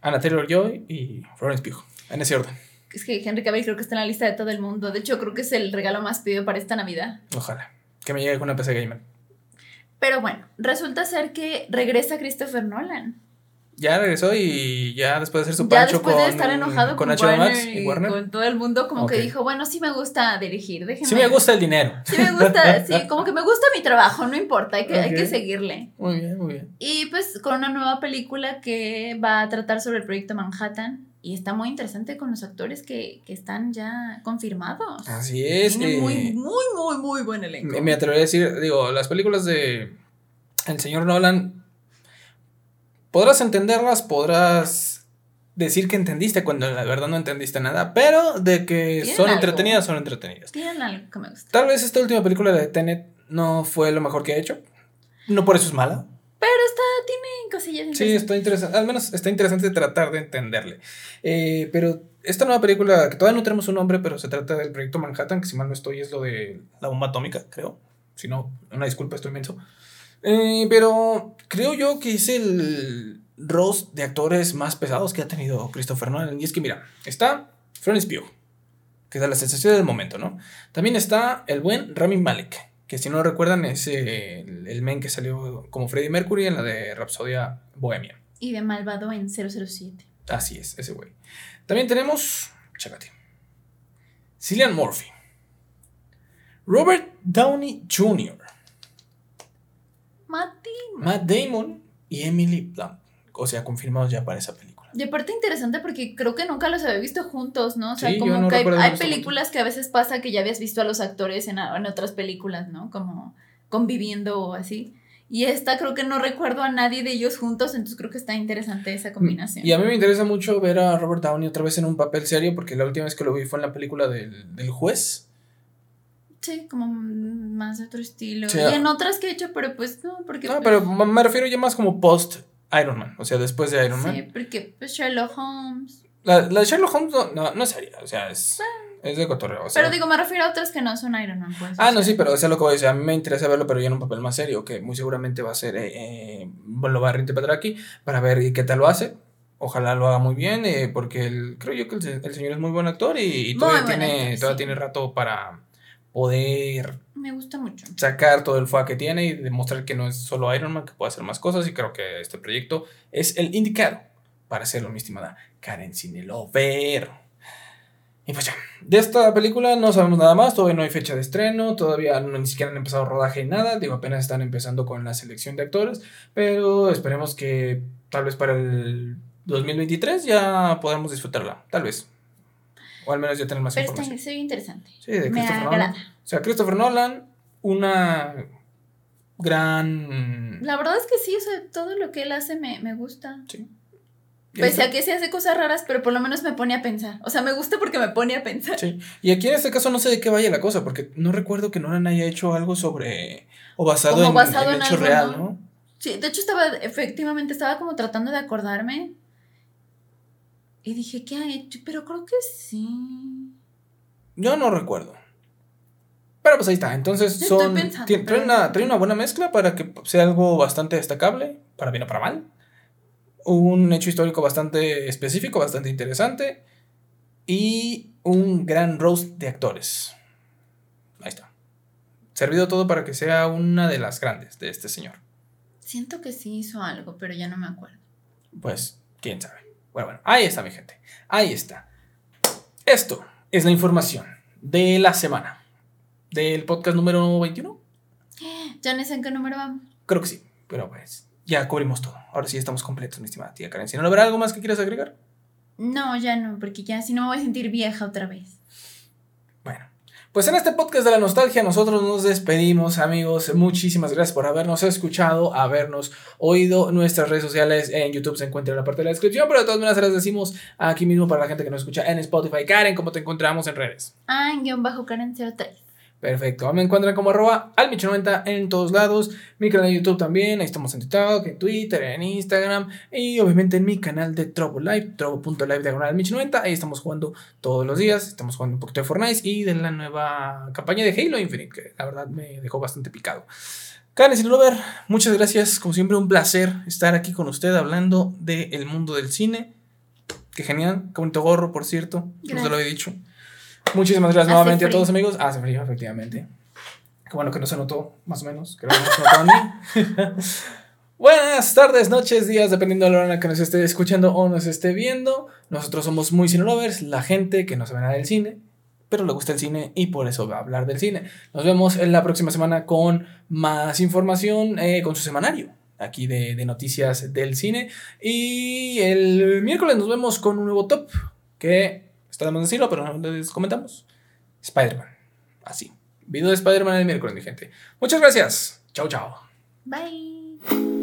Anna Taylor Joy y Florence Pugh. En ese orden. Es que Henry Cavill creo que está en la lista de todo el mundo. De hecho, creo que es el regalo más pedido para esta Navidad. Ojalá. Que me llegue con una PC Gamer. Pero bueno, resulta ser que regresa Christopher Nolan. Ya regresó y ya después de hacer su ya pancho después con, de estar enojado con, HBO Max y y Warner. con todo el mundo, como que dijo, bueno, sí me gusta dirigir, déjenme. Sí me gusta el dinero. Sí me gusta, [LAUGHS] sí, como que me gusta mi trabajo, no importa, hay que, hay que seguirle. Muy bien, muy bien. Y pues con una nueva película que va a tratar sobre el proyecto Manhattan. Y está muy interesante con los actores que, que están ya confirmados. Así es. Tiene eh, muy, muy, muy, muy buen elenco. Me, me atrevería a decir, digo, las películas de el señor Nolan, podrás entenderlas, podrás decir que entendiste cuando la verdad no entendiste nada, pero de que son algo. entretenidas, son entretenidas. Tienen algo que me gusta. Tal vez esta última película de Tenet no fue lo mejor que ha hecho. No por eso es mala. Pero está, tiene cosillas Sí, está interesante. Al menos está interesante tratar de entenderle. Eh, pero esta nueva película, que todavía no tenemos un nombre, pero se trata del proyecto Manhattan, que si mal no estoy es lo de la bomba atómica, creo. Si no, una disculpa, estoy inmenso. Eh, pero creo yo que es el roast de actores más pesados que ha tenido Christopher Nolan. Y es que, mira, está Florence Pugh, que da la sensación del momento, ¿no? También está el buen Rami Malek, que si no lo recuerdan es eh, el, el men que salió como Freddie Mercury en la de Rapsodia Bohemia. Y de Malvado en 007. Así es, ese güey. También tenemos, chécate, Cillian Murphy, Robert Downey Jr., Mati. Matt Damon y Emily Blunt. O sea, confirmados ya para esa película. Y aparte interesante porque creo que nunca los había visto juntos, ¿no? O sea, Sí, como no que hay, hay películas que a veces pasa que ya habías visto a los actores en, en otras películas, ¿no? Como conviviendo o así. Y esta creo que no recuerdo a nadie de ellos juntos, entonces creo que está interesante esa combinación. Y a mí me interesa mucho ver a Robert Downey otra vez en un papel serio, porque la última vez que lo vi fue en la película del, del juez. Sí, como más de otro estilo. Sí, y en otras que he hecho, pero pues no, porque... No, pues, pero me refiero ya más como post Iron Man, o sea, después de Iron Man. Sí, porque pues Sherlock Holmes. La, la de Sherlock Holmes no, no, no es seria, o sea, es, es de cotorreo. o sea. Pero digo, me refiero a otras que no son Iron Man, pues. Ah, no, sea. sí, pero o sea, lo que voy a decir, a mí me interesa verlo, pero ya en un papel más serio, que muy seguramente va a ser, eh, eh, lo va a reinterpretar aquí, para ver qué tal lo hace. Ojalá lo haga muy bien, eh, porque el- creo yo que el, el señor es muy buen actor y, todavía, tiene, actor, todavía sí. tiene rato para poder Me gusta mucho. sacar todo el fuá que tiene y demostrar que no es solo Iron Man, que puede hacer más cosas. Y creo que este proyecto es el indicado para hacerlo, mi estimada Karen Cinelover. Y pues ya, de esta película no sabemos nada más, todavía no hay fecha de estreno, todavía no, ni siquiera han empezado rodaje ni nada, digo, apenas están empezando con la selección de actores, pero esperemos que tal vez para el 2023 ya podamos disfrutarla, tal vez. O al menos ya tener más Pero está, información. se ve interesante. Sí, de Me Christopher Nolan. O sea, Christopher Nolan, una gran... La verdad es que sí, o sea, todo lo que él hace me, me gusta. Sí. Pese a que se hace cosas raras, pero por lo menos me pone a pensar. O sea, me gusta porque me pone a pensar. Sí. Y aquí en este caso no sé de qué vaya la cosa, porque no recuerdo que Nolan haya hecho algo sobre. o basado, Como en, basado en en hecho algo, real, ¿no? ¿no? Sí, de hecho estaba, efectivamente, estaba como tratando de acordarme. Y dije, ¿qué ha hecho? Pero creo que sí. Yo no recuerdo. Pero pues ahí está. Entonces son. pensando, tien- trae, pero- una, trae una buena mezcla para que sea algo bastante destacable, para bien o para mal. Un hecho histórico bastante específico, bastante interesante. Y un gran roast de actores. Ahí está. Servido todo para que sea una de las grandes de este señor. Siento que sí hizo algo, pero ya no me acuerdo. Pues, quién sabe. Bueno, bueno, ahí está mi gente. Ahí está. Esto es la información de la semana. Del podcast número 21. Ya no sé en qué número vamos. Creo que sí. Pero pues, ya cubrimos todo. Ahora sí estamos completos, mi estimada tía Karen. Si no habrá algo más que quieras agregar. No, ya no, porque ya si no me voy a sentir vieja otra vez. Pues en este podcast de la nostalgia nosotros nos despedimos, amigos. Muchísimas gracias por habernos escuchado, habernos oído. Nuestras redes sociales en YouTube se encuentran en la parte de la descripción, pero de todas maneras se las decimos aquí mismo para la gente que nos escucha en Spotify. Karen, ¿cómo te encontramos en redes? Ah, guion bajo Karen 03. Perfecto. Me encuentran como arroba almicho90 en todos lados. Mi canal de YouTube también. Ahí estamos en TikTok, en Twitter, en Instagram. Y obviamente en mi canal de Trovo Live, trovo.live diagonal almicho90. Ahí estamos jugando todos los días. Estamos jugando un poquito de Fortnite y de la nueva campaña de Halo Infinite, que la verdad me dejó bastante picado. Karen Silver, muchas gracias. Como siempre, un placer estar aquí con usted hablando del mundo del cine. Qué genial. Qué bonito gorro, por cierto. No se lo Gracias. había dicho. Muchísimas gracias Hace nuevamente a todos amigos. Hace frío, efectivamente. Qué bueno que no se notó, más o menos. Que no se notó a [LAUGHS] mí. Buenas tardes, noches, días, dependiendo de la hora en la que nos esté escuchando o nos esté viendo. Nosotros somos muy cine lovers, la gente que no sabe nada del cine, pero le gusta el cine y por eso va a hablar del cine. Nos vemos en la próxima semana con más información, eh, con su semanario aquí de, de noticias del cine. Y el miércoles nos vemos con un nuevo top que está de más decirlo, pero no les comentamos. Spider-Man. Así. Video de Spider-Man el miércoles, mi gente. Muchas gracias. Chao, chao. Bye.